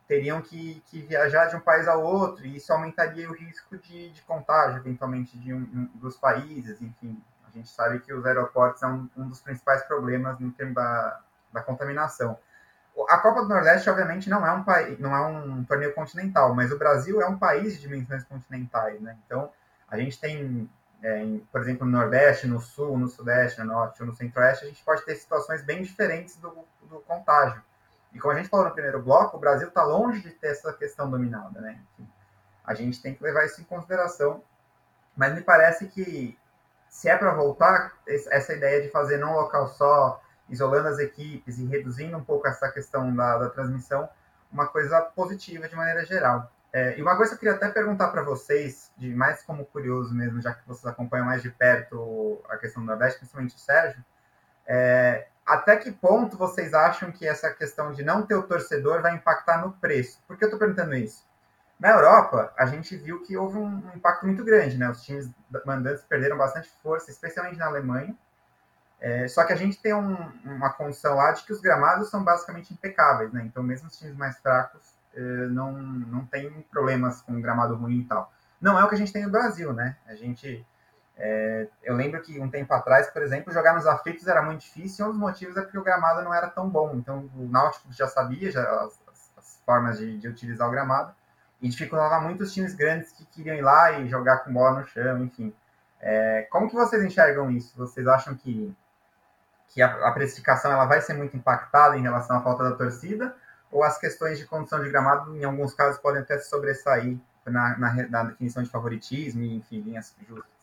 teriam que, que, viajar de um país ao outro, e isso aumentaria o risco de, de contágio, eventualmente, de um, um, dos países. Enfim, a gente sabe que os aeroportos são um, dos principais problemas no termo da, da contaminação. A Copa do Nordeste, obviamente, não é um país, não é um torneio continental, mas o Brasil é um país de dimensões continentais, né? Então, a gente tem, é, em, por exemplo, no Nordeste, no Sul, no Sudeste, no Norte ou no Centro-Oeste, a gente pode ter situações bem diferentes do, do contágio. E como a gente falou no primeiro bloco, o Brasil está longe de ter essa questão dominada, né? Enfim, a gente tem que levar isso em consideração. Mas me parece que se é para voltar, essa ideia de fazer num local só, isolando as equipes e reduzindo um pouco essa questão da, da transmissão, uma coisa positiva de maneira geral. É, e uma coisa que eu queria até perguntar para vocês, de mais como curioso mesmo, já que vocês acompanham mais de perto a questão do Nordeste, principalmente o Sérgio, é, até que ponto vocês acham que essa questão de não ter o torcedor vai impactar no preço? Por que eu estou perguntando isso? Na Europa, a gente viu que houve um impacto muito grande, né? Os times mandantes perderam bastante força, especialmente na Alemanha. É, só que a gente tem um, uma condição lá de que os gramados são basicamente impecáveis, né? Então, mesmo os times mais fracos é, não, não tem problemas com gramado ruim e tal. Não é o que a gente tem no Brasil, né? A gente é, eu lembro que um tempo atrás, por exemplo, jogar nos aflitos era muito difícil, e um dos motivos é porque o gramado não era tão bom. Então o Náutico já sabia já, as, as formas de, de, utilizar o gramado e dificultava muito os times grandes que queriam ir lá e jogar com bola no chão, enfim. É, como que vocês enxergam isso? Vocês acham que, que a, a precificação ela vai ser muito impactada em relação à falta da torcida? Ou as questões de condição de gramado, em alguns casos, podem até se sobressair na, na, na definição de favoritismo enfim, linhas justas?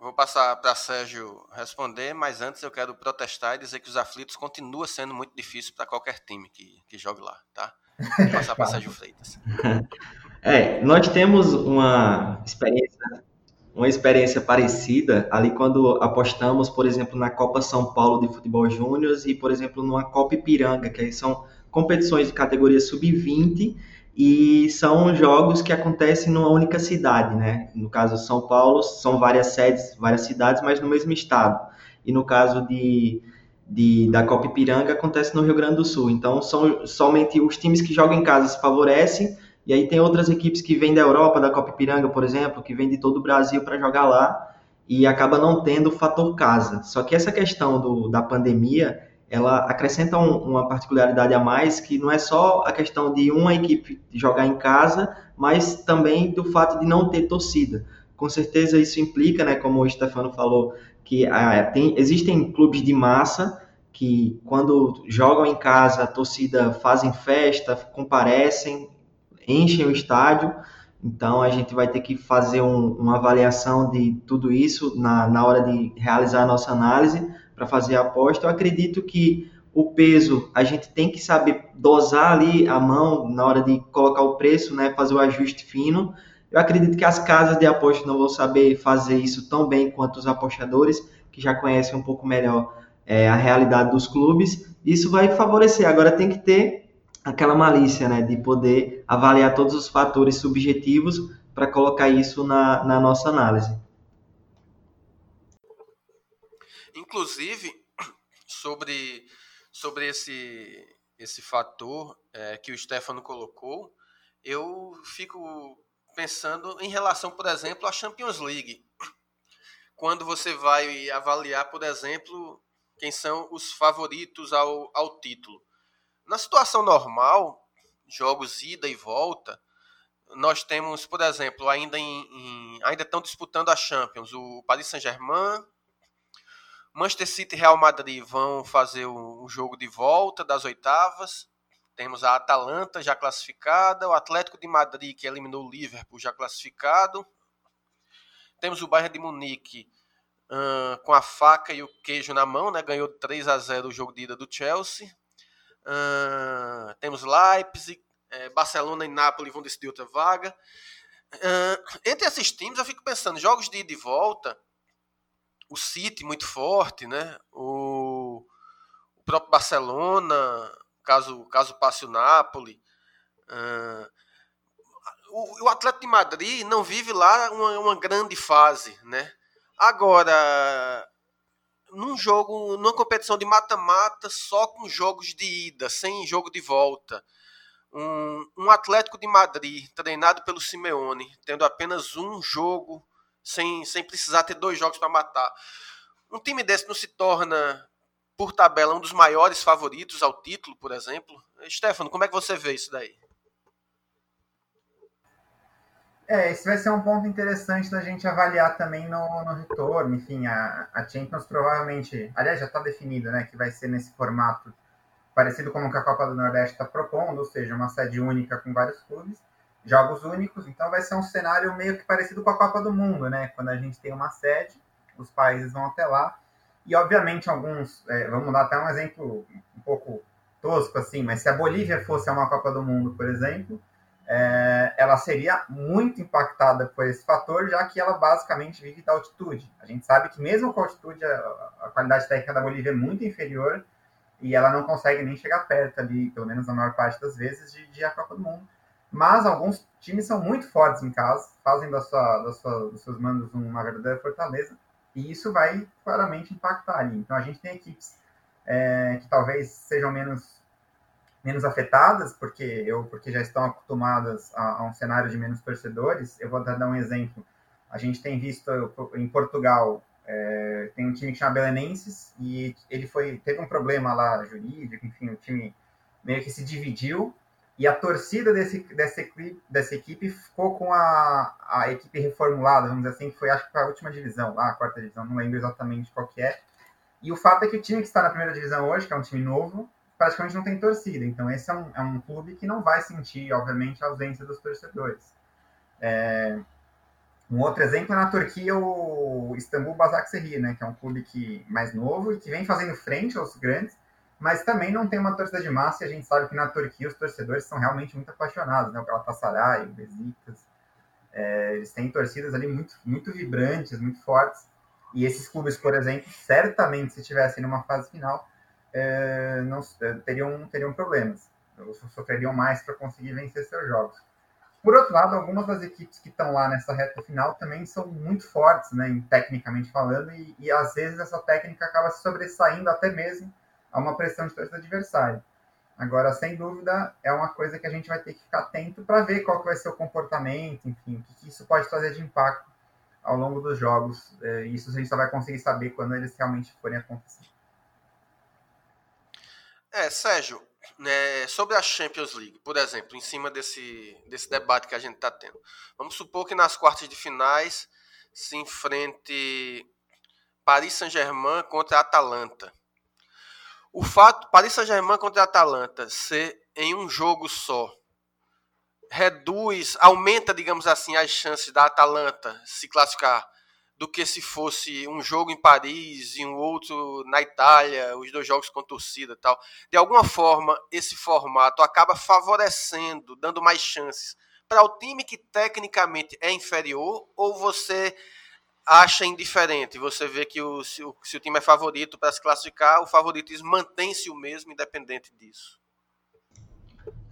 Vou passar para Sérgio responder, mas antes eu quero protestar e dizer que os aflitos continua sendo muito difícil para qualquer time que, que jogue lá, tá? Vou passar para Sérgio Freitas. É, nós temos uma experiência, uma experiência parecida ali quando apostamos, por exemplo, na Copa São Paulo de Futebol Júnior e, por exemplo, numa Copa Ipiranga, que são competições de categoria sub-20 e são jogos que acontecem numa única cidade, né? No caso São Paulo, são várias sedes, várias cidades, mas no mesmo estado. E no caso de, de da Copa Ipiranga, acontece no Rio Grande do Sul. Então, são somente os times que jogam em casa se favorecem, e aí tem outras equipes que vêm da Europa, da Copa Ipiranga, por exemplo, que vêm de todo o Brasil para jogar lá, e acaba não tendo o fator casa. Só que essa questão do, da pandemia ela acrescenta um, uma particularidade a mais, que não é só a questão de uma equipe jogar em casa, mas também do fato de não ter torcida. Com certeza isso implica, né, como o Stefano falou, que ah, tem, existem clubes de massa que quando jogam em casa, a torcida fazem festa, comparecem, enchem o estádio, então a gente vai ter que fazer um, uma avaliação de tudo isso na, na hora de realizar a nossa análise, para fazer a aposta. Eu acredito que o peso a gente tem que saber dosar ali a mão na hora de colocar o preço, né, fazer o ajuste fino. Eu acredito que as casas de aposta não vão saber fazer isso tão bem quanto os apostadores, que já conhecem um pouco melhor é, a realidade dos clubes. Isso vai favorecer. Agora tem que ter aquela malícia, né, de poder avaliar todos os fatores subjetivos para colocar isso na, na nossa análise. Inclusive, sobre, sobre esse, esse fator é, que o Stefano colocou, eu fico pensando em relação, por exemplo, à Champions League. Quando você vai avaliar, por exemplo, quem são os favoritos ao, ao título. Na situação normal, jogos ida e volta, nós temos, por exemplo, ainda, em, em, ainda estão disputando a Champions, o Paris Saint-Germain, Manchester City e Real Madrid vão fazer o, o, jogo de volta das oitavas. Temos a Atalanta já classificada, o Atlético de Madrid que eliminou o Liverpool já classificado. Temos o Bayern de Munique uh, com a faca e o queijo na mão, né? ganhou 3 a 0 o jogo de ida do Chelsea. Uh, temos Leipzig, é, Barcelona e Nápoles vão decidir outra vaga. Uh, entre esses times, eu fico pensando, jogos de ida e volta, o City muito forte, né? O, o próprio Barcelona, caso, caso passe o Napoli. Uh, o, o Atlético de Madrid não vive lá uma, uma grande fase, né? Agora, num jogo, numa competição de mata-mata, só com jogos de ida, sem jogo de volta, um, um Atlético de Madrid treinado pelo Simeone, tendo apenas um jogo sem, sem precisar ter dois jogos para matar. Um time desse não se torna, por tabela, um dos maiores favoritos ao título, por exemplo? Stefano, como é que você vê isso daí? É, esse vai ser um ponto interessante da gente avaliar também no, no retorno. Enfim, a, a Champions provavelmente, aliás, já está definido, né, que vai ser nesse formato parecido com o que a Copa do Nordeste está propondo, ou seja, uma sede única com vários clubes jogos únicos, então vai ser um cenário meio que parecido com a Copa do Mundo, né? Quando a gente tem uma sede, os países vão até lá, e obviamente alguns, é, vamos dar até um exemplo um pouco tosco assim, mas se a Bolívia fosse uma Copa do Mundo, por exemplo, é, ela seria muito impactada por esse fator, já que ela basicamente vive da altitude. A gente sabe que mesmo com altitude, a, a qualidade técnica da Bolívia é muito inferior, e ela não consegue nem chegar perto ali, pelo menos na maior parte das vezes, de, de a Copa do Mundo. Mas alguns times são muito fortes em casa, fazem da sua, da sua, dos seus mandos uma verdadeira fortaleza, e isso vai claramente impactar ali. Então a gente tem equipes é, que talvez sejam menos, menos afetadas, porque, eu, porque já estão acostumadas a, a um cenário de menos torcedores. Eu vou dar um exemplo. A gente tem visto em Portugal é, tem um time que chama Belenenses e ele foi teve um problema lá jurídico, enfim, o time meio que se dividiu e a torcida desse, dessa, equipe, dessa equipe ficou com a, a equipe reformulada, vamos dizer assim, que foi acho que a última divisão, lá, a quarta divisão, não lembro exatamente qual que é. E o fato é que o time que está na primeira divisão hoje, que é um time novo, praticamente não tem torcida. Então esse é um, é um clube que não vai sentir, obviamente, a ausência dos torcedores. É... Um outro exemplo é na Turquia o Istambul Basaksehir, né, que é um clube que mais novo e que vem fazendo frente aos grandes, mas também não tem uma torcida de massa e a gente sabe que na Turquia os torcedores são realmente muito apaixonados, né? O Galatasaray, o Besiktas, é, eles têm torcidas ali muito, muito vibrantes, muito fortes. E esses clubes, por exemplo, certamente se estivessem numa fase final, é, não, é, teriam, teriam problemas, sofreriam mais para conseguir vencer seus jogos. Por outro lado, algumas das equipes que estão lá nessa reta final também são muito fortes, né, tecnicamente falando, e, e às vezes essa técnica acaba se sobressaindo até mesmo a uma pressão de torcida adversária. Agora, sem dúvida, é uma coisa que a gente vai ter que ficar atento para ver qual que vai ser o comportamento, enfim, o que isso pode trazer de impacto ao longo dos jogos. É, isso a gente só vai conseguir saber quando eles realmente forem acontecer. É, Sérgio, né, sobre a Champions League, por exemplo, em cima desse, desse debate que a gente está tendo. Vamos supor que nas quartas de finais se enfrente Paris Saint-Germain contra a Atalanta. O fato, Paris Saint-Germain contra a Atalanta ser em um jogo só, reduz, aumenta, digamos assim, as chances da Atalanta se classificar do que se fosse um jogo em Paris e um outro na Itália, os dois jogos com torcida e tal. De alguma forma, esse formato acaba favorecendo, dando mais chances para o time que tecnicamente é inferior ou você acha indiferente. Você vê que o, se, o, se o time é favorito para se classificar, o favoritismo mantém-se o mesmo, independente disso.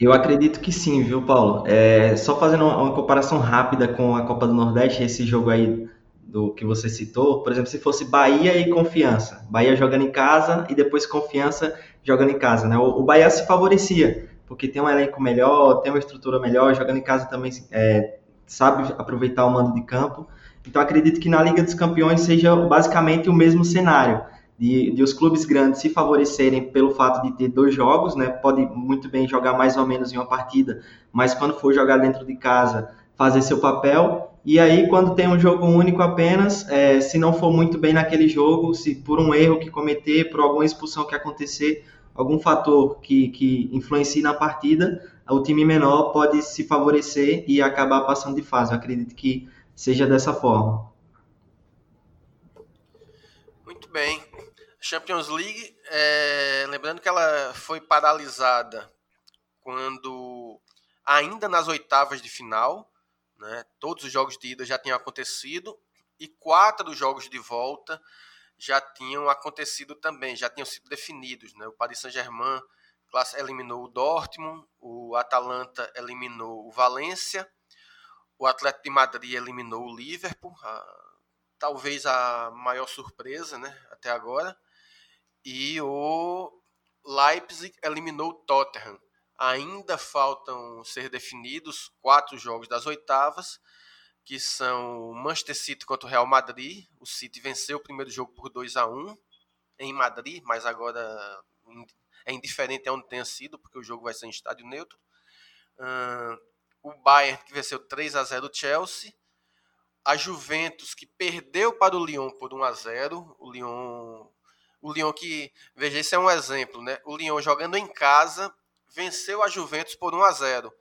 Eu acredito que sim, viu, Paulo? É, só fazendo uma, uma comparação rápida com a Copa do Nordeste, esse jogo aí do que você citou, por exemplo, se fosse Bahia e Confiança, Bahia jogando em casa e depois Confiança jogando em casa, né? O, o Bahia se favorecia, porque tem um elenco melhor, tem uma estrutura melhor, jogando em casa também é, sabe aproveitar o mando de campo. Então acredito que na Liga dos Campeões seja basicamente o mesmo cenário. De, de, os clubes grandes se favorecerem pelo fato de ter dois jogos, né? Pode muito bem jogar mais ou menos em uma partida, mas quando for jogar dentro de casa, fazer seu papel. E aí, quando tem um jogo único apenas, é, se não for muito bem naquele jogo, se por um erro que cometer, por alguma expulsão que acontecer, algum fator que, que influencie na partida, o time menor pode se favorecer e acabar passando de fase. Eu acredito que seja dessa forma. Muito bem. Champions League, é, lembrando que ela foi paralisada quando ainda nas oitavas de final, né, todos os jogos de ida já tinham acontecido e quatro jogos de volta já tinham acontecido também, já tinham sido definidos. Né? O Paris Saint-Germain eliminou o Dortmund, o Atalanta eliminou o Valência, o Atlético de Madrid eliminou o Liverpool, a, talvez a maior surpresa né, até agora, e o Leipzig eliminou o Tottenham. Ainda faltam ser definidos quatro jogos das oitavas, que são Manchester City contra o Real Madrid. O City venceu o primeiro jogo por 2 a 1 em Madrid, mas agora é indiferente onde tenha sido, porque o jogo vai ser em estádio neutro. O Bayern que venceu 3 a 0 o Chelsea. A Juventus que perdeu para o Lyon por 1 a 0. O Lyon, o Lyon que, veja, esse é um exemplo, né? O Lyon jogando em casa venceu a Juventus por 1 a 0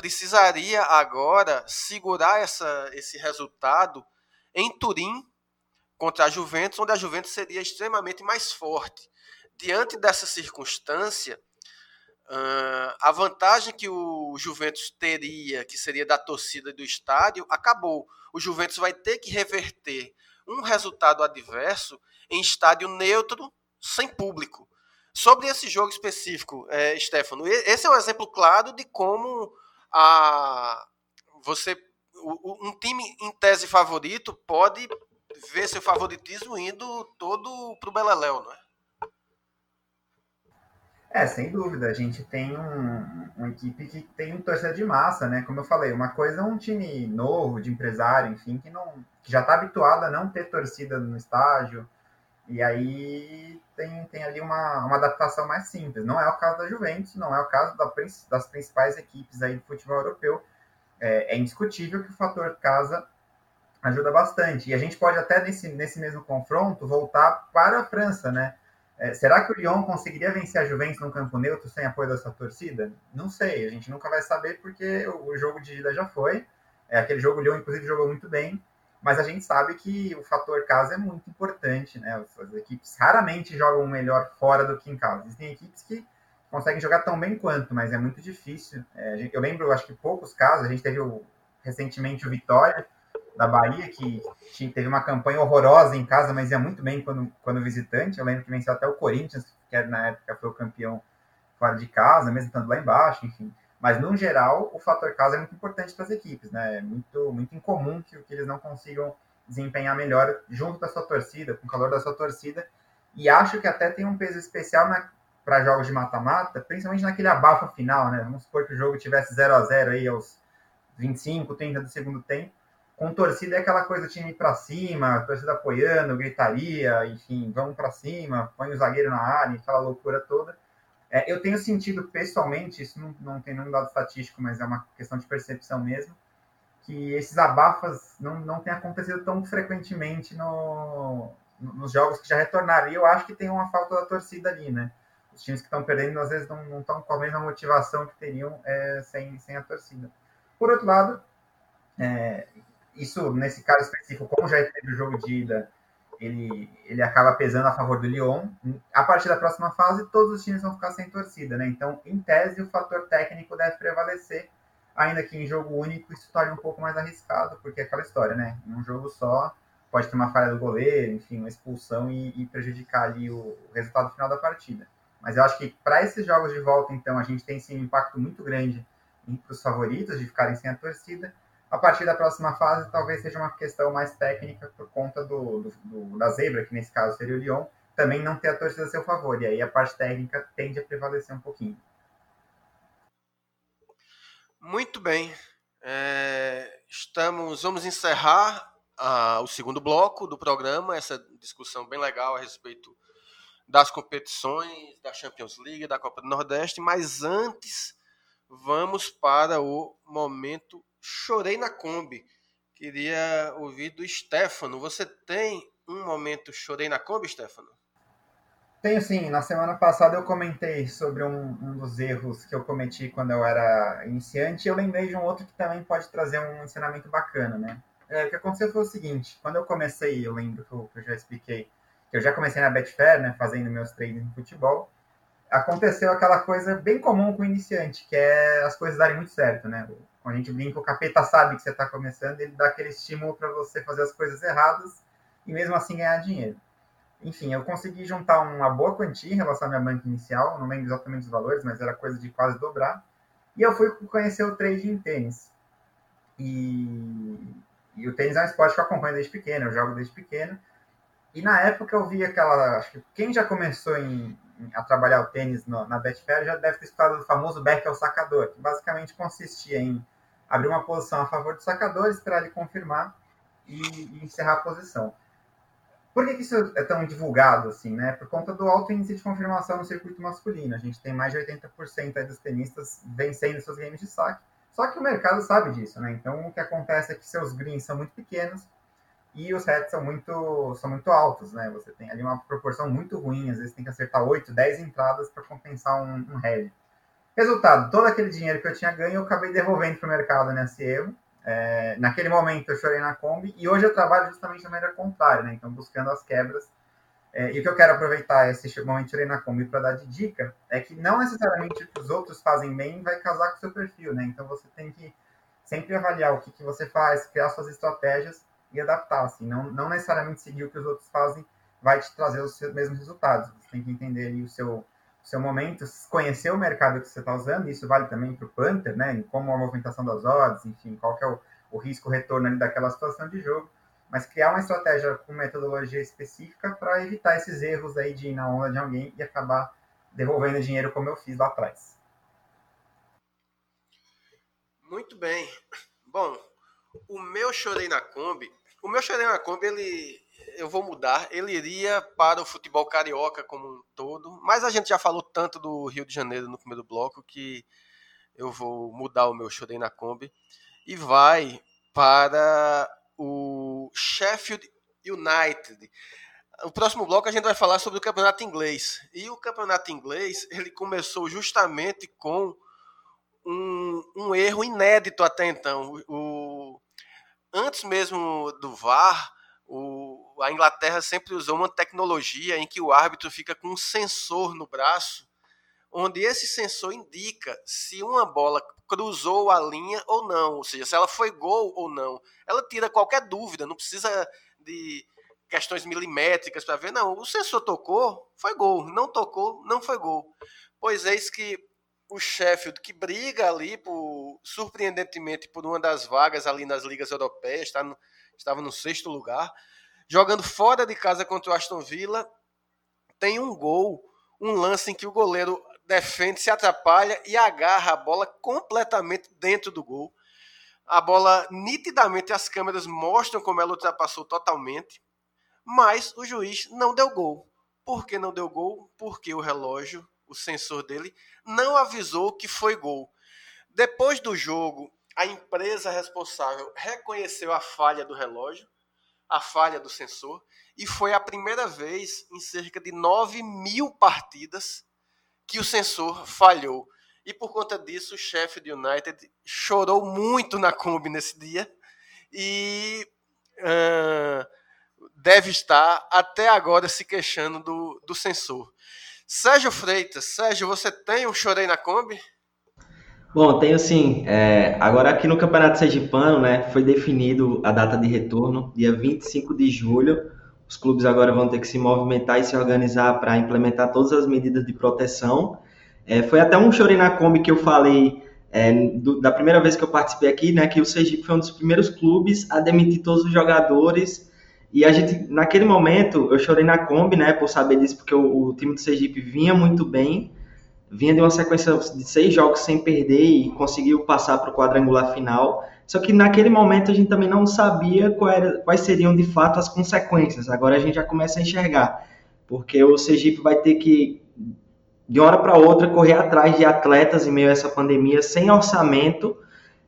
precisaria agora segurar essa, esse resultado em Turim contra a Juventus, onde a Juventus seria extremamente mais forte. Diante dessa circunstância, uh, a vantagem que o Juventus teria, que seria da torcida do estádio, acabou. O Juventus vai ter que reverter um resultado adverso em estádio neutro, sem público. Sobre esse jogo específico, é, Stefano, esse é um exemplo claro de como a você um time em tese favorito pode ver seu favoritismo indo todo pro Beleléu, não é? É, sem dúvida. A gente tem um, uma equipe que tem torcida de massa, né? Como eu falei, uma coisa é um time novo, de empresário, enfim, que, não, que já está habituado a não ter torcida no estádio. E aí tem, tem ali uma, uma adaptação mais simples. Não é o caso da Juventus, não é o caso da, das principais equipes aí do futebol europeu. É, é, indiscutível que o fator casa ajuda bastante. E a gente pode até nesse, nesse mesmo confronto voltar para a França, né? É, será que o Lyon conseguiria vencer a Juventus no campo neutro sem apoio da sua torcida? Não sei, a gente nunca vai saber porque o, o jogo de ida já foi. É, aquele jogo o Lyon, inclusive, jogou muito bem mas a gente sabe que o fator casa é muito importante, né? As equipes raramente jogam melhor fora do que em casa. Existem equipes que conseguem jogar tão bem quanto, mas é muito difícil. É, eu lembro, acho que poucos casos, a gente teve o, recentemente o Vitória da Bahia, que teve uma campanha horrorosa em casa, mas ia muito bem quando, quando visitante. Eu lembro que venceu até o Corinthians, que na época foi o campeão fora de casa, mesmo estando lá embaixo, enfim. Mas, no geral, o fator casa é muito importante para as equipes, né? É muito, muito incomum que, que eles não consigam desempenhar melhor junto da sua torcida, com o calor da sua torcida. E acho que até tem um peso especial para jogos de mata-mata, principalmente naquele abafa final, né? Vamos supor que o jogo tivesse 0 a 0 aí aos 25, 30 do segundo tempo. Com torcida é aquela coisa time para cima, torcida apoiando, gritaria, enfim, vamos para cima, põe o zagueiro na área, aquela loucura toda. É, eu tenho sentido pessoalmente, isso não, não tem nenhum dado estatístico, mas é uma questão de percepção mesmo, que esses abafas não, não acontecido tão frequentemente no, nos jogos que já retornaram. E eu acho que tem uma falta da torcida ali, né? Os times que estão perdendo, às vezes, não estão com a mesma motivação que teriam é, sem, sem a torcida. Por outro lado, é, isso, nesse caso específico, como já teve o jogo de ida ele, ele acaba pesando a favor do Lyon. A partir da próxima fase, todos os times vão ficar sem torcida, né? Então, em tese, o fator técnico deve prevalecer, ainda que em jogo único isso torne um pouco mais arriscado, porque é aquela história, né? Em um jogo só, pode ter uma falha do goleiro, enfim, uma expulsão e, e prejudicar ali o, resultado final da partida. Mas eu acho que para esses jogos de volta, então, a gente tem sim um impacto muito grande para os favoritos de ficarem sem a torcida a partir da próxima fase, talvez seja uma questão mais técnica por conta do, do, do, da zebra, que nesse caso seria o Lyon, também não ter a torcida a seu favor. E aí a parte técnica tende a prevalecer um pouquinho. Muito bem. É... estamos, vamos encerrar uh, o segundo bloco do programa, essa discussão bem legal a respeito das competições da Champions League, da Copa do Nordeste, mas antes vamos para o momento Chorei na Kombi. Queria ouvir do Stefano. Você tem um momento Chorei na Kombi, Stefano? Tenho sim. Na semana passada eu comentei sobre um, um, dos erros que eu cometi quando eu era iniciante. Eu lembrei de um outro que também pode trazer um ensinamento bacana, né? É, o que aconteceu foi o seguinte: quando eu comecei, eu lembro que eu, que eu já expliquei, que eu já comecei na Betfair, né, fazendo meus treinos em futebol. Aconteceu aquela coisa bem comum com o iniciante, que é as coisas darem muito certo, né? Quando a gente brinca, o capeta sabe que você está começando, ele dá aquele estímulo para você fazer as coisas erradas e mesmo assim ganhar dinheiro. Enfim, eu consegui juntar uma boa quantia em relação à minha banca inicial, não lembro exatamente os valores, mas era coisa de quase dobrar. E eu fui conhecer o trade em tênis. E, e o tênis é um esporte que eu acompanho desde pequeno, eu jogo desde pequeno. E na época eu vi aquela. Acho que quem já começou em, em, a trabalhar o tênis no, na Betfair já deve ter escutado o famoso back ao sacador, que basicamente consistia em abrir uma posição a favor do sacador, esperar ele confirmar e, e encerrar a posição. Por que, que, isso é tão divulgado assim, né? Por conta do alto índice de confirmação no circuito masculino. A gente tem mais de 80% dos tenistas vencendo seus games de saque. Só que o mercado sabe disso, né? Então o que acontece é que seus greens são muito pequenos e os heads são muito, são muito altos, né? Você tem ali uma proporção muito ruim, às vezes tem que acertar 8, 10 entradas para compensar um, um head. Resultado, todo aquele dinheiro que eu tinha ganho eu acabei devolvendo para o mercado nesse erro é, naquele momento eu chorei na Kombi e hoje eu trabalho justamente da maneira contrária, né? Então, buscando as quebras. É, e o que eu quero aproveitar esse momento chorei na Kombi para dar de dica é que não necessariamente o que os outros fazem bem vai casar com o seu perfil, né? Então, você tem que sempre avaliar o que, que você faz, criar suas estratégias e adaptar, assim. Não, não necessariamente seguir o que os outros fazem vai te trazer os mesmos resultados. Você tem que entender ali o seu seu momento, conhecer o mercado que você está usando, isso vale também para o Panther, né? Como a movimentação das odds, enfim, qual que é o, o risco-retorno ali daquela situação de jogo, mas criar uma estratégia com metodologia específica para evitar esses erros aí de ir na onda de alguém e acabar devolvendo dinheiro como eu fiz lá atrás. Muito bem. Bom, o meu chorei na Kombi, o meu na Kombi, ele eu vou mudar. Ele iria para o futebol carioca como um todo, mas a gente já falou tanto do Rio de Janeiro no primeiro bloco que eu vou mudar o meu na Kombi e vai para o Sheffield United. O próximo bloco a gente vai falar sobre o campeonato inglês. E o campeonato inglês ele começou justamente com um, um erro inédito até então. O, antes mesmo do VAR, o, a Inglaterra sempre usou uma tecnologia em que o árbitro fica com um sensor no braço, onde esse sensor indica se uma bola cruzou a linha ou não, ou seja, se ela foi gol ou não. Ela tira qualquer dúvida, não precisa de questões milimétricas para ver, não, o sensor tocou, foi gol, não tocou, não foi gol. Pois eis que o Sheffield, que briga ali, por, surpreendentemente, por uma das vagas ali nas ligas europeias, no, estava no sexto lugar, jogando fora de casa contra o Aston Villa, tem um gol, um lance em que o goleiro defende, se atrapalha e agarra a bola completamente dentro do gol. A bola, nitidamente, as câmeras mostram como ela ultrapassou totalmente, mas o juiz não deu gol. Por que não deu gol? Porque o relógio, o sensor dele, não avisou que foi gol. Depois do jogo, a empresa responsável reconheceu a falha do relógio, a falha do sensor, e foi a primeira vez em cerca de 9 mil partidas que o sensor falhou. E por conta disso, o chefe do United chorou muito na Kombi nesse dia e uh, deve estar até agora se queixando do, do sensor. Sérgio Freitas, Sérgio, você tem um chorei na Kombi? Bom, tenho sim. É, agora aqui no Campeonato Sergipano, né, foi definido a data de retorno, dia 25 de julho. Os clubes agora vão ter que se movimentar e se organizar para implementar todas as medidas de proteção. É, foi até um chorei na Kombi que eu falei é, do, da primeira vez que eu participei aqui, né, que o Sergipe foi um dos primeiros clubes a demitir todos os jogadores. E a gente, naquele momento, eu chorei na Kombi, né, por saber disso, porque o, o time do Sergipe vinha muito bem vinha de uma sequência de seis jogos sem perder e conseguiu passar para o quadrangular final. Só que naquele momento a gente também não sabia era, quais seriam de fato as consequências. Agora a gente já começa a enxergar, porque o Sergipe vai ter que, de uma hora para outra, correr atrás de atletas em meio a essa pandemia, sem orçamento,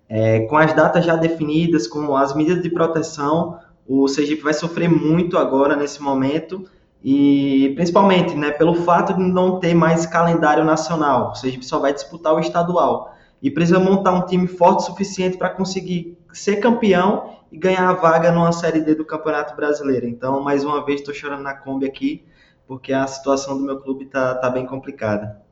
é, com as datas já definidas, com as medidas de proteção. O Sergipe vai sofrer muito agora nesse momento e principalmente, né, pelo fato de não ter mais calendário nacional, o Sergipe só vai disputar o estadual e precisa montar um time forte o suficiente para conseguir ser campeão e ganhar a vaga numa série D do Campeonato Brasileiro. Então, mais uma vez, estou chorando na Kombi aqui, porque a situação do meu clube está tá bem complicada.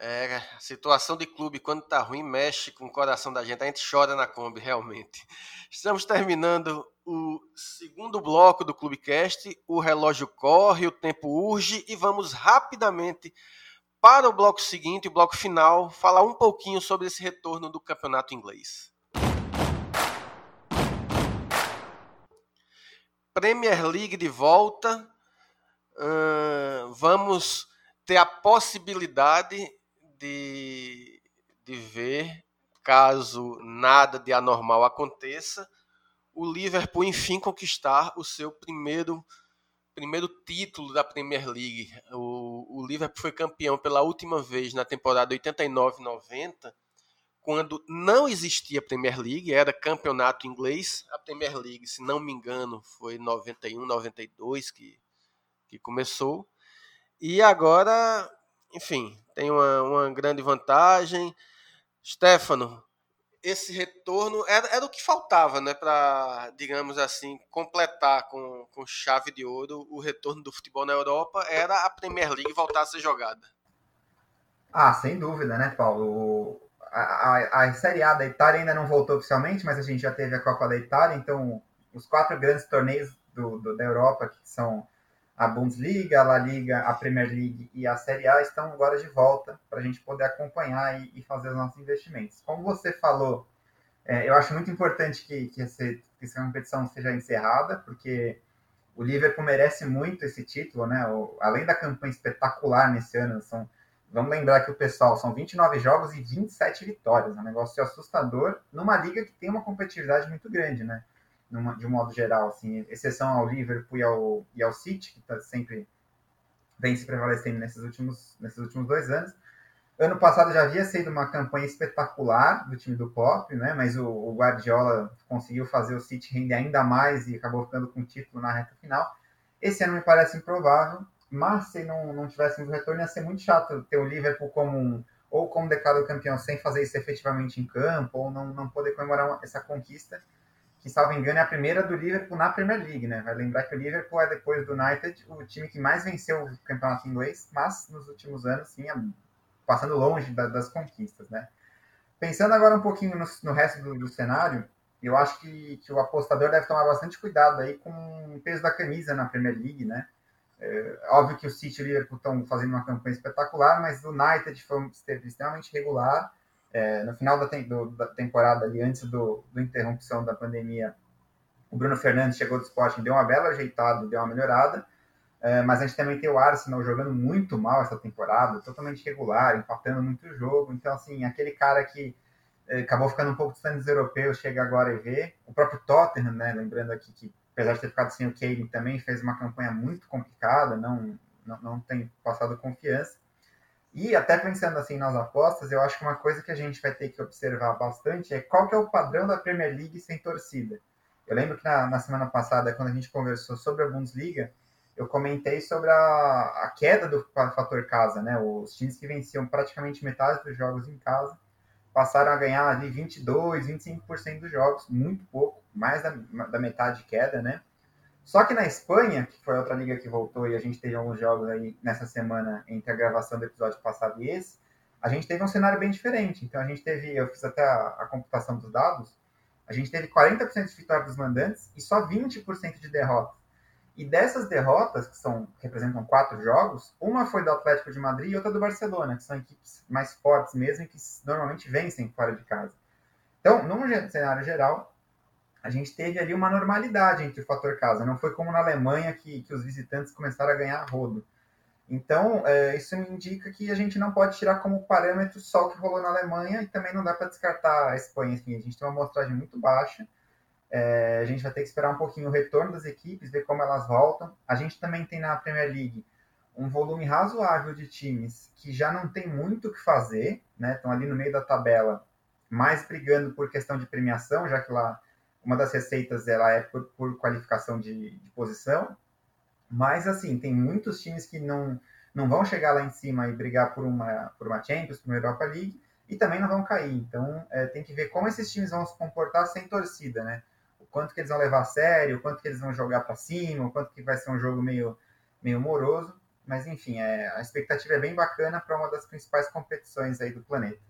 É, a situação de clube, quando tá ruim, mexe com o coração da gente. A gente chora na Kombi, realmente. Estamos terminando o segundo bloco do Clubecast. O relógio corre, o tempo urge e vamos rapidamente para o bloco seguinte, o bloco final, falar um pouquinho sobre esse retorno do campeonato inglês. Premier League de volta. Uh, vamos ter a possibilidade de, de ver, caso nada de anormal aconteça, o Liverpool enfim conquistar o seu primeiro primeiro título da Premier League. O, o Liverpool foi campeão pela última vez na temporada 89-90, quando não existia Premier League, era campeonato inglês. A Premier League, se não me engano, foi 91-92 que, que começou. E agora enfim, tem uma, uma grande vantagem. Stefano, esse retorno era, era o que faltava, né, para, digamos assim, completar com, com chave de ouro o retorno do futebol na Europa, era a Premier League voltar a ser jogada. Ah, sem dúvida, né, Paulo? A, a, a Série A da Itália ainda não voltou oficialmente, mas a gente já teve a Copa da Itália, então os quatro grandes torneios do, do da Europa, que são a Bundesliga, a La Liga, a Premier League e a Série A estão agora de volta para a gente poder acompanhar e, e, fazer os nossos investimentos. Como você falou, é, eu acho muito importante que, que, esse, que essa competição seja encerrada, porque o Liverpool merece muito esse título, né? O, além da campanha espetacular nesse ano, são, vamos lembrar que o pessoal são 29 jogos e 27 vitórias, é um negócio assustador numa liga que tem uma competitividade muito grande, né? Numa, de um modo geral, assim, exceção ao Liverpool e ao, e ao City, que tá sempre vem se prevalecendo nesses últimos, nesses últimos dois anos. Ano passado já havia sido uma campanha espetacular do time do Klopp, né? Mas o, o, Guardiola conseguiu fazer o City render ainda mais e acabou ficando com o título na reta final. Esse ano me parece improvável, mas se não, não tivéssemos retorno ia ser muito chato ter o Liverpool como um, ou como declarado campeão sem fazer isso efetivamente em campo, ou não, não poder comemorar essa conquista que, salvo engano, é a primeira do Liverpool na Premier League, né? Vai lembrar que o Liverpool é, depois do United, o time que mais venceu o campeonato inglês, mas nos últimos anos, sim, passando longe da, das conquistas, né? Pensando agora um pouquinho no, no resto do, do, cenário, eu acho que, que, o apostador deve tomar bastante cuidado aí com o peso da camisa na Premier League, né? É, óbvio que o City e o Liverpool estão fazendo uma campanha espetacular, mas o United foi, esteve extremamente regular é, no final da, do, da, temporada, ali, antes do, do interrupção da pandemia, o Bruno Fernandes chegou do Sporting, deu uma bela ajeitada, deu uma melhorada, é, mas a gente também tem o Arsenal jogando muito mal essa temporada, totalmente regular, empatando muito jogo. Então, assim, aquele cara que é, acabou ficando um pouco distante dos europeus, chega agora e vê. O próprio Tottenham, né, lembrando aqui que, apesar de ter ficado sem o Kane, também fez uma campanha muito complicada, não, não, não tem passado confiança. E até pensando assim nas apostas, eu acho que uma coisa que a gente vai ter que observar bastante é qual que é o padrão da Premier League sem torcida. Eu lembro que na, na semana passada, quando a gente conversou sobre a Bundesliga, eu comentei sobre a, a, queda do fator casa, né? Os times que venciam praticamente metade dos jogos em casa passaram a ganhar ali 22, 25% dos jogos, muito pouco, mais da, da metade de queda, né? Só que na Espanha, que foi outra liga que voltou e a gente teve alguns jogos aí nessa semana entre a gravação do episódio passado e esse, a gente teve um cenário bem diferente. Então a gente teve, eu fiz até a, a computação dos dados, a gente teve 40% de vitória dos mandantes e só 20% de derrotas. E dessas derrotas, que são representam quatro jogos, uma foi do Atlético de Madrid e outra do Barcelona, que são equipes mais fortes mesmo e que normalmente vencem fora de casa. Então, num cenário geral, a gente teve ali uma normalidade entre o fator casa. Não foi como na Alemanha que, que os visitantes começaram a ganhar rodo. Então, é, isso indica que a gente não pode tirar como parâmetro só o que rolou na Alemanha e também não dá para descartar a Espanha. Enfim, a gente tem uma amostragem muito baixa. É, a gente vai ter que esperar um pouquinho o retorno das equipes, ver como elas voltam. A gente também tem na Premier League um volume razoável de times que já não tem muito o que fazer, né? Estão ali no meio da tabela, mais brigando por questão de premiação, já que lá uma das receitas ela é por, por qualificação de, de posição. Mas, assim, tem muitos times que não, não vão chegar lá em cima e brigar por uma, por uma Champions, por uma Europa League, e também não vão cair. Então, é, tem que ver como esses times vão se comportar sem torcida, né? O quanto que eles vão levar a sério, o quanto que eles vão jogar para cima, o quanto que vai ser um jogo meio, meio moroso. Mas, enfim, é, a expectativa é bem bacana para uma das principais competições aí do planeta.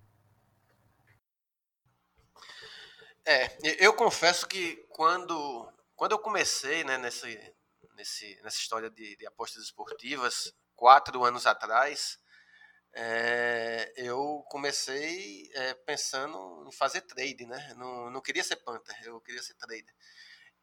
É, eu confesso que quando, quando eu comecei né, nesse, nesse, nessa história de, de apostas esportivas, quatro anos atrás, é, eu comecei é, pensando em fazer trade, né? Não, não queria ser Panther, eu queria ser trader.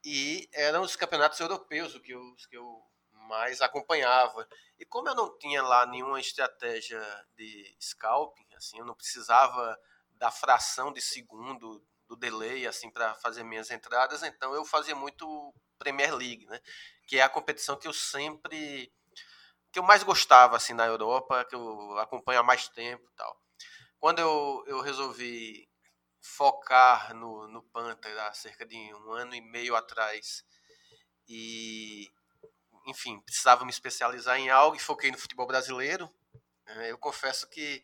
E eram os campeonatos europeus que eu, que eu mais acompanhava. E como eu não tinha lá nenhuma estratégia de scalping, assim, eu não precisava da fração de segundo do delay assim para fazer minhas entradas, então eu fazia muito Premier League, né? Que é a competição que eu sempre que eu mais gostava assim na Europa, que eu acompanho há mais tempo, tal. Quando eu, eu resolvi focar no, no Panther há cerca de um ano e meio atrás e enfim, precisava me especializar em algo e foquei no futebol brasileiro. Né, eu confesso que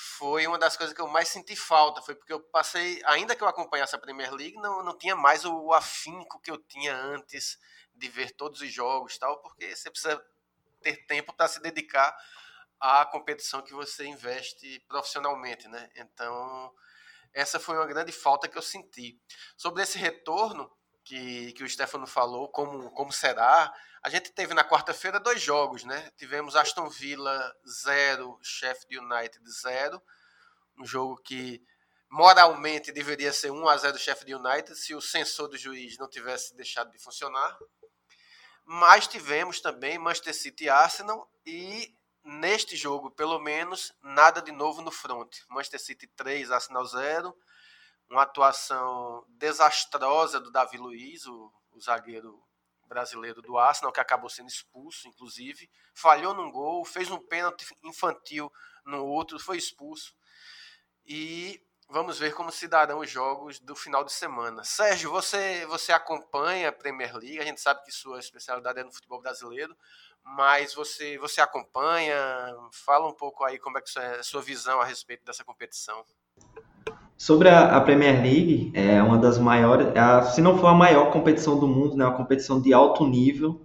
foi uma das coisas que eu mais senti falta, foi porque eu passei, ainda que eu acompanhasse a Premier League, não, não tinha mais o afinco que eu tinha antes de ver todos os jogos tal, porque você precisa ter tempo para se dedicar à competição que você investe profissionalmente, né? Então, essa foi uma grande falta que eu senti. Sobre esse retorno que, que o Stefano falou, como, como será, a gente teve na quarta-feira dois jogos, né? Tivemos Aston Villa 0, Sheffield United 0, um jogo que moralmente deveria ser 1 a 0 Sheffield United se o sensor do juiz não tivesse deixado de funcionar. Mas tivemos também Manchester City e Arsenal e neste jogo, pelo menos, nada de novo no front. Manchester City 3, Arsenal 0. Uma atuação desastrosa do Davi Luiz, o, o zagueiro brasileiro do Arsenal, que acabou sendo expulso, inclusive. Falhou num gol, fez um pênalti infantil no outro, foi expulso. E vamos ver como se darão os jogos do final de semana. Sérgio, você, você acompanha a Premier League, a gente sabe que sua especialidade é no futebol brasileiro, mas você, você acompanha, fala um pouco aí como é que é a sua visão a respeito dessa competição. Sobre a, a, Premier League, é uma das maiores, é a, se não for a maior competição do mundo, né, uma competição de alto nível.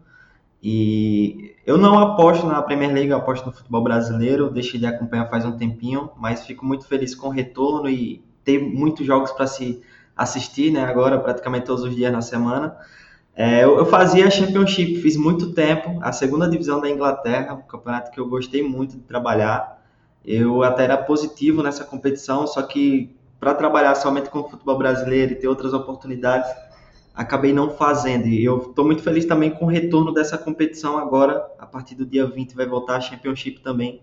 E eu não aposto na Premier League, eu aposto no futebol brasileiro. Deixei de acompanhar faz um tempinho, mas fico muito feliz com o retorno e ter muitos jogos para se assistir, né? Agora, praticamente todos os dias na semana. É, eu, eu, fazia Championship, fiz muito tempo, a segunda divisão da Inglaterra, um campeonato que eu gostei muito de trabalhar. Eu até era positivo nessa competição, só que para trabalhar somente com o futebol brasileiro e ter outras oportunidades, acabei não fazendo. E eu estou muito feliz também com o retorno dessa competição agora, a partir do dia 20 vai voltar a Championship também.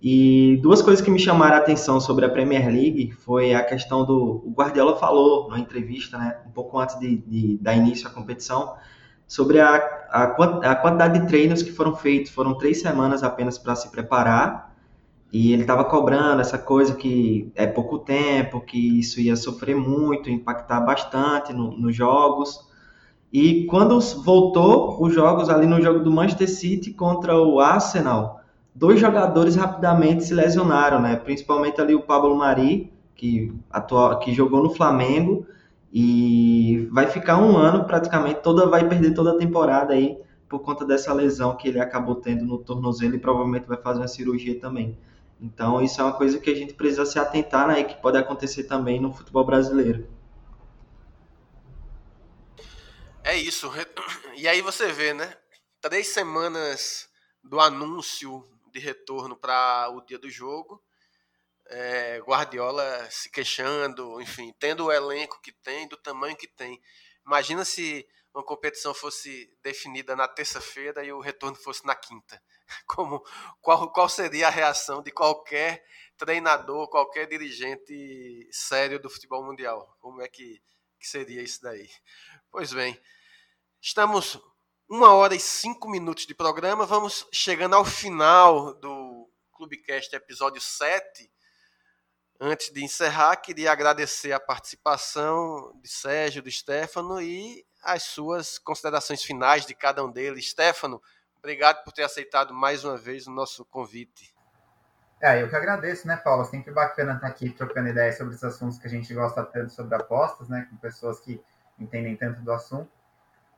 E duas coisas que me chamaram a atenção sobre a Premier League foi a questão do. O Guardiola falou na entrevista, né, um pouco antes de, de dar início à competição, sobre a, a, a quantidade de treinos que foram feitos. Foram três semanas apenas para se preparar e ele estava cobrando essa coisa que é pouco tempo, que isso ia sofrer muito, impactar bastante no, nos jogos. E quando voltou os jogos ali no jogo do Manchester City contra o Arsenal, dois jogadores rapidamente se lesionaram, né? Principalmente ali o Pablo Mari, que, atua, que jogou no Flamengo e vai ficar um ano praticamente, toda vai perder toda a temporada aí por conta dessa lesão que ele acabou tendo no tornozelo e provavelmente vai fazer uma cirurgia também. Então, isso é uma coisa que a gente precisa se atentar, né, e que pode acontecer também no futebol brasileiro. É isso. E aí você vê, né? Três semanas do anúncio de retorno para o dia do jogo. É, Guardiola se queixando, enfim, tendo o elenco que tem, do tamanho que tem. Imagina se uma competição fosse definida na terça-feira e o retorno fosse na quinta. Como qual, qual seria a reação de qualquer treinador, qualquer dirigente sério do futebol mundial? Como é que, que seria isso daí? Pois bem, estamos uma hora e cinco minutos de programa, vamos chegando ao final do Clubecast episódio 7. Antes de encerrar, queria agradecer a participação de Sérgio, de Stefano e as suas considerações finais de cada um deles. Stefano, obrigado por ter aceitado mais uma vez o nosso convite. É, eu que agradeço, né, Paulo? Sempre bacana estar aqui trocando ideias sobre esses assuntos que a gente gosta tanto sobre apostas, né, com pessoas que entendem tanto do assunto.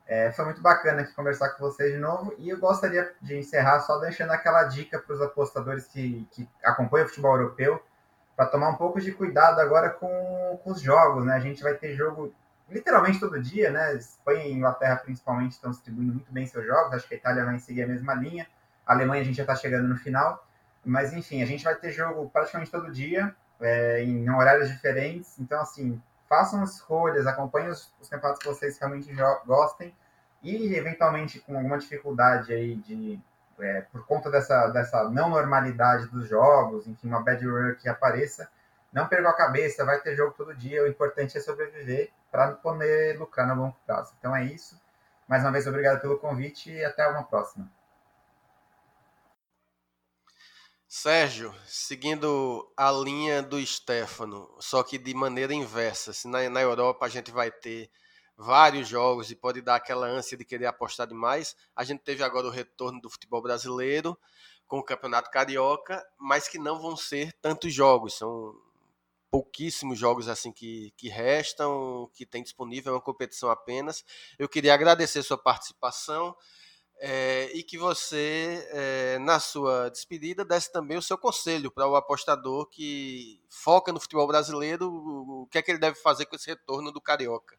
É, foi muito bacana aqui conversar com vocês de novo e eu gostaria de encerrar só deixando aquela dica para os apostadores que, que acompanham o futebol europeu para tomar um pouco de cuidado agora com, com os jogos, né? A gente vai ter jogo literalmente todo dia, né? Espanha e Inglaterra principalmente estão distribuindo muito bem seus jogos. Acho que a Itália vai seguir a mesma linha. A Alemanha a gente já está chegando no final. Mas enfim, a gente vai ter jogo praticamente todo dia, é, em horários diferentes. Então, assim, façam escolhas, acompanhem os, os campeonatos que vocês realmente gostem. E eventualmente com alguma dificuldade aí de. É, por conta dessa, dessa não normalidade dos jogos, enfim, uma bad run que apareça, não perca a cabeça, vai ter jogo todo dia, o importante é sobreviver para poder lucrar no longo prazo. Então é isso. Mais uma vez, obrigado pelo convite e até uma próxima. Sérgio, seguindo a linha do Stefano, só que de maneira inversa. Se na, na Europa a gente vai ter vários jogos e pode dar aquela ânsia de querer apostar demais, a gente teve agora o retorno do futebol brasileiro com o Campeonato Carioca, mas que não vão ser tantos jogos, são pouquíssimos jogos assim que, que restam, que tem disponível, é uma competição apenas. Eu queria agradecer sua participação é, e que você, é, na sua despedida, desse também o seu conselho para o apostador que foca no futebol brasileiro, o que é que ele deve fazer com esse retorno do Carioca.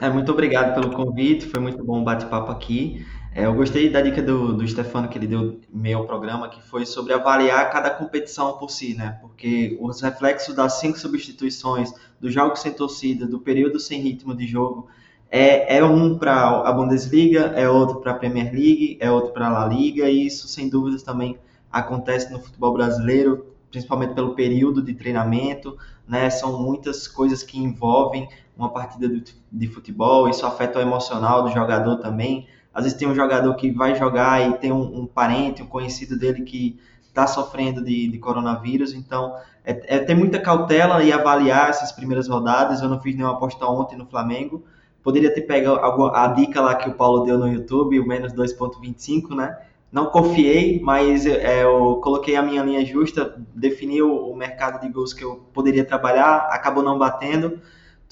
É, muito obrigado pelo convite, foi muito bom o bate-papo aqui. É, eu gostei da dica do, do Stefano que ele deu meio ao programa, que foi sobre avaliar cada competição por si, né? Porque os reflexos das cinco substituições, do jogo sem torcida, do período sem ritmo de jogo, é, é um para a Bundesliga, é outro para a Premier League, é outro para a La Liga, e isso sem dúvidas também acontece no futebol brasileiro, principalmente pelo período de treinamento, né? São muitas coisas que envolvem uma partida de futebol, isso afeta o emocional do jogador também. Às vezes tem um jogador que vai jogar e tem um, um parente, um conhecido dele que está sofrendo de, de, coronavírus, então é, é, ter muita cautela e avaliar essas primeiras rodadas. Eu não fiz nenhuma aposta ontem no Flamengo, poderia ter pego a, dica lá que o Paulo deu no YouTube, o menos 2,25, né? Não confiei, mas é, eu coloquei a minha linha justa, defini o, o mercado de gols que eu poderia trabalhar, acabou não batendo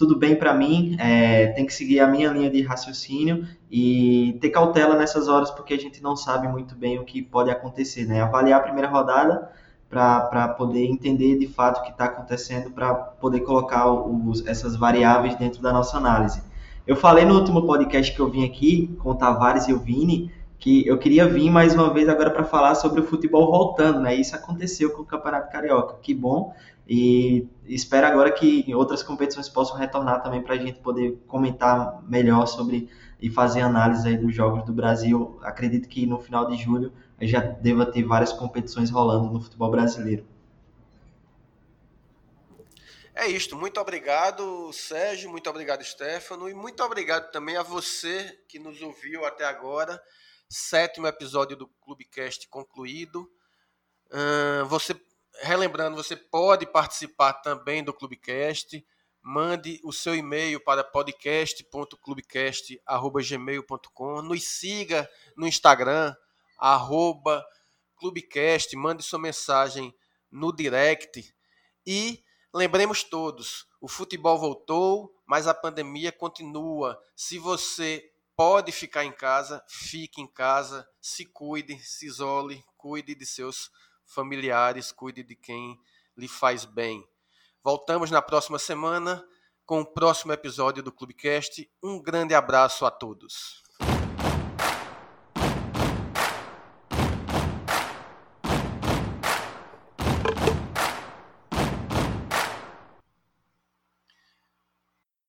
tudo bem para mim, é, tem que seguir a minha linha de raciocínio e ter cautela nessas horas, porque a gente não sabe muito bem o que pode acontecer, né? Avaliar a primeira rodada para poder entender de fato o que está acontecendo, para poder colocar os, essas variáveis dentro da nossa análise. Eu falei no último podcast que eu vim aqui com o Tavares e o Vini que eu queria vir mais uma vez agora para falar sobre o futebol voltando, né? Isso aconteceu com o Campeonato Carioca. Que bom. E espero agora que outras competições possam retornar também para a gente poder comentar melhor sobre e fazer análise aí dos jogos do Brasil. Acredito que no final de julho já deva ter várias competições rolando no futebol brasileiro. É isto. Muito obrigado, Sérgio. Muito obrigado, Stefano. E muito obrigado também a você que nos ouviu até agora. Sétimo episódio do Clubecast concluído. Uh, você relembrando, você pode participar também do Clubecast. Mande o seu e-mail para podcast.clubecast.gmail.com. Nos siga no Instagram, arroba Clubecast. Mande sua mensagem no direct. E lembremos todos: o futebol voltou, mas a pandemia continua. Se você pode ficar em casa, fique em casa, se cuide, se isole, cuide de seus familiares, cuide de quem lhe faz bem. Voltamos na próxima semana com o próximo episódio do Clubecast. Um grande abraço a todos.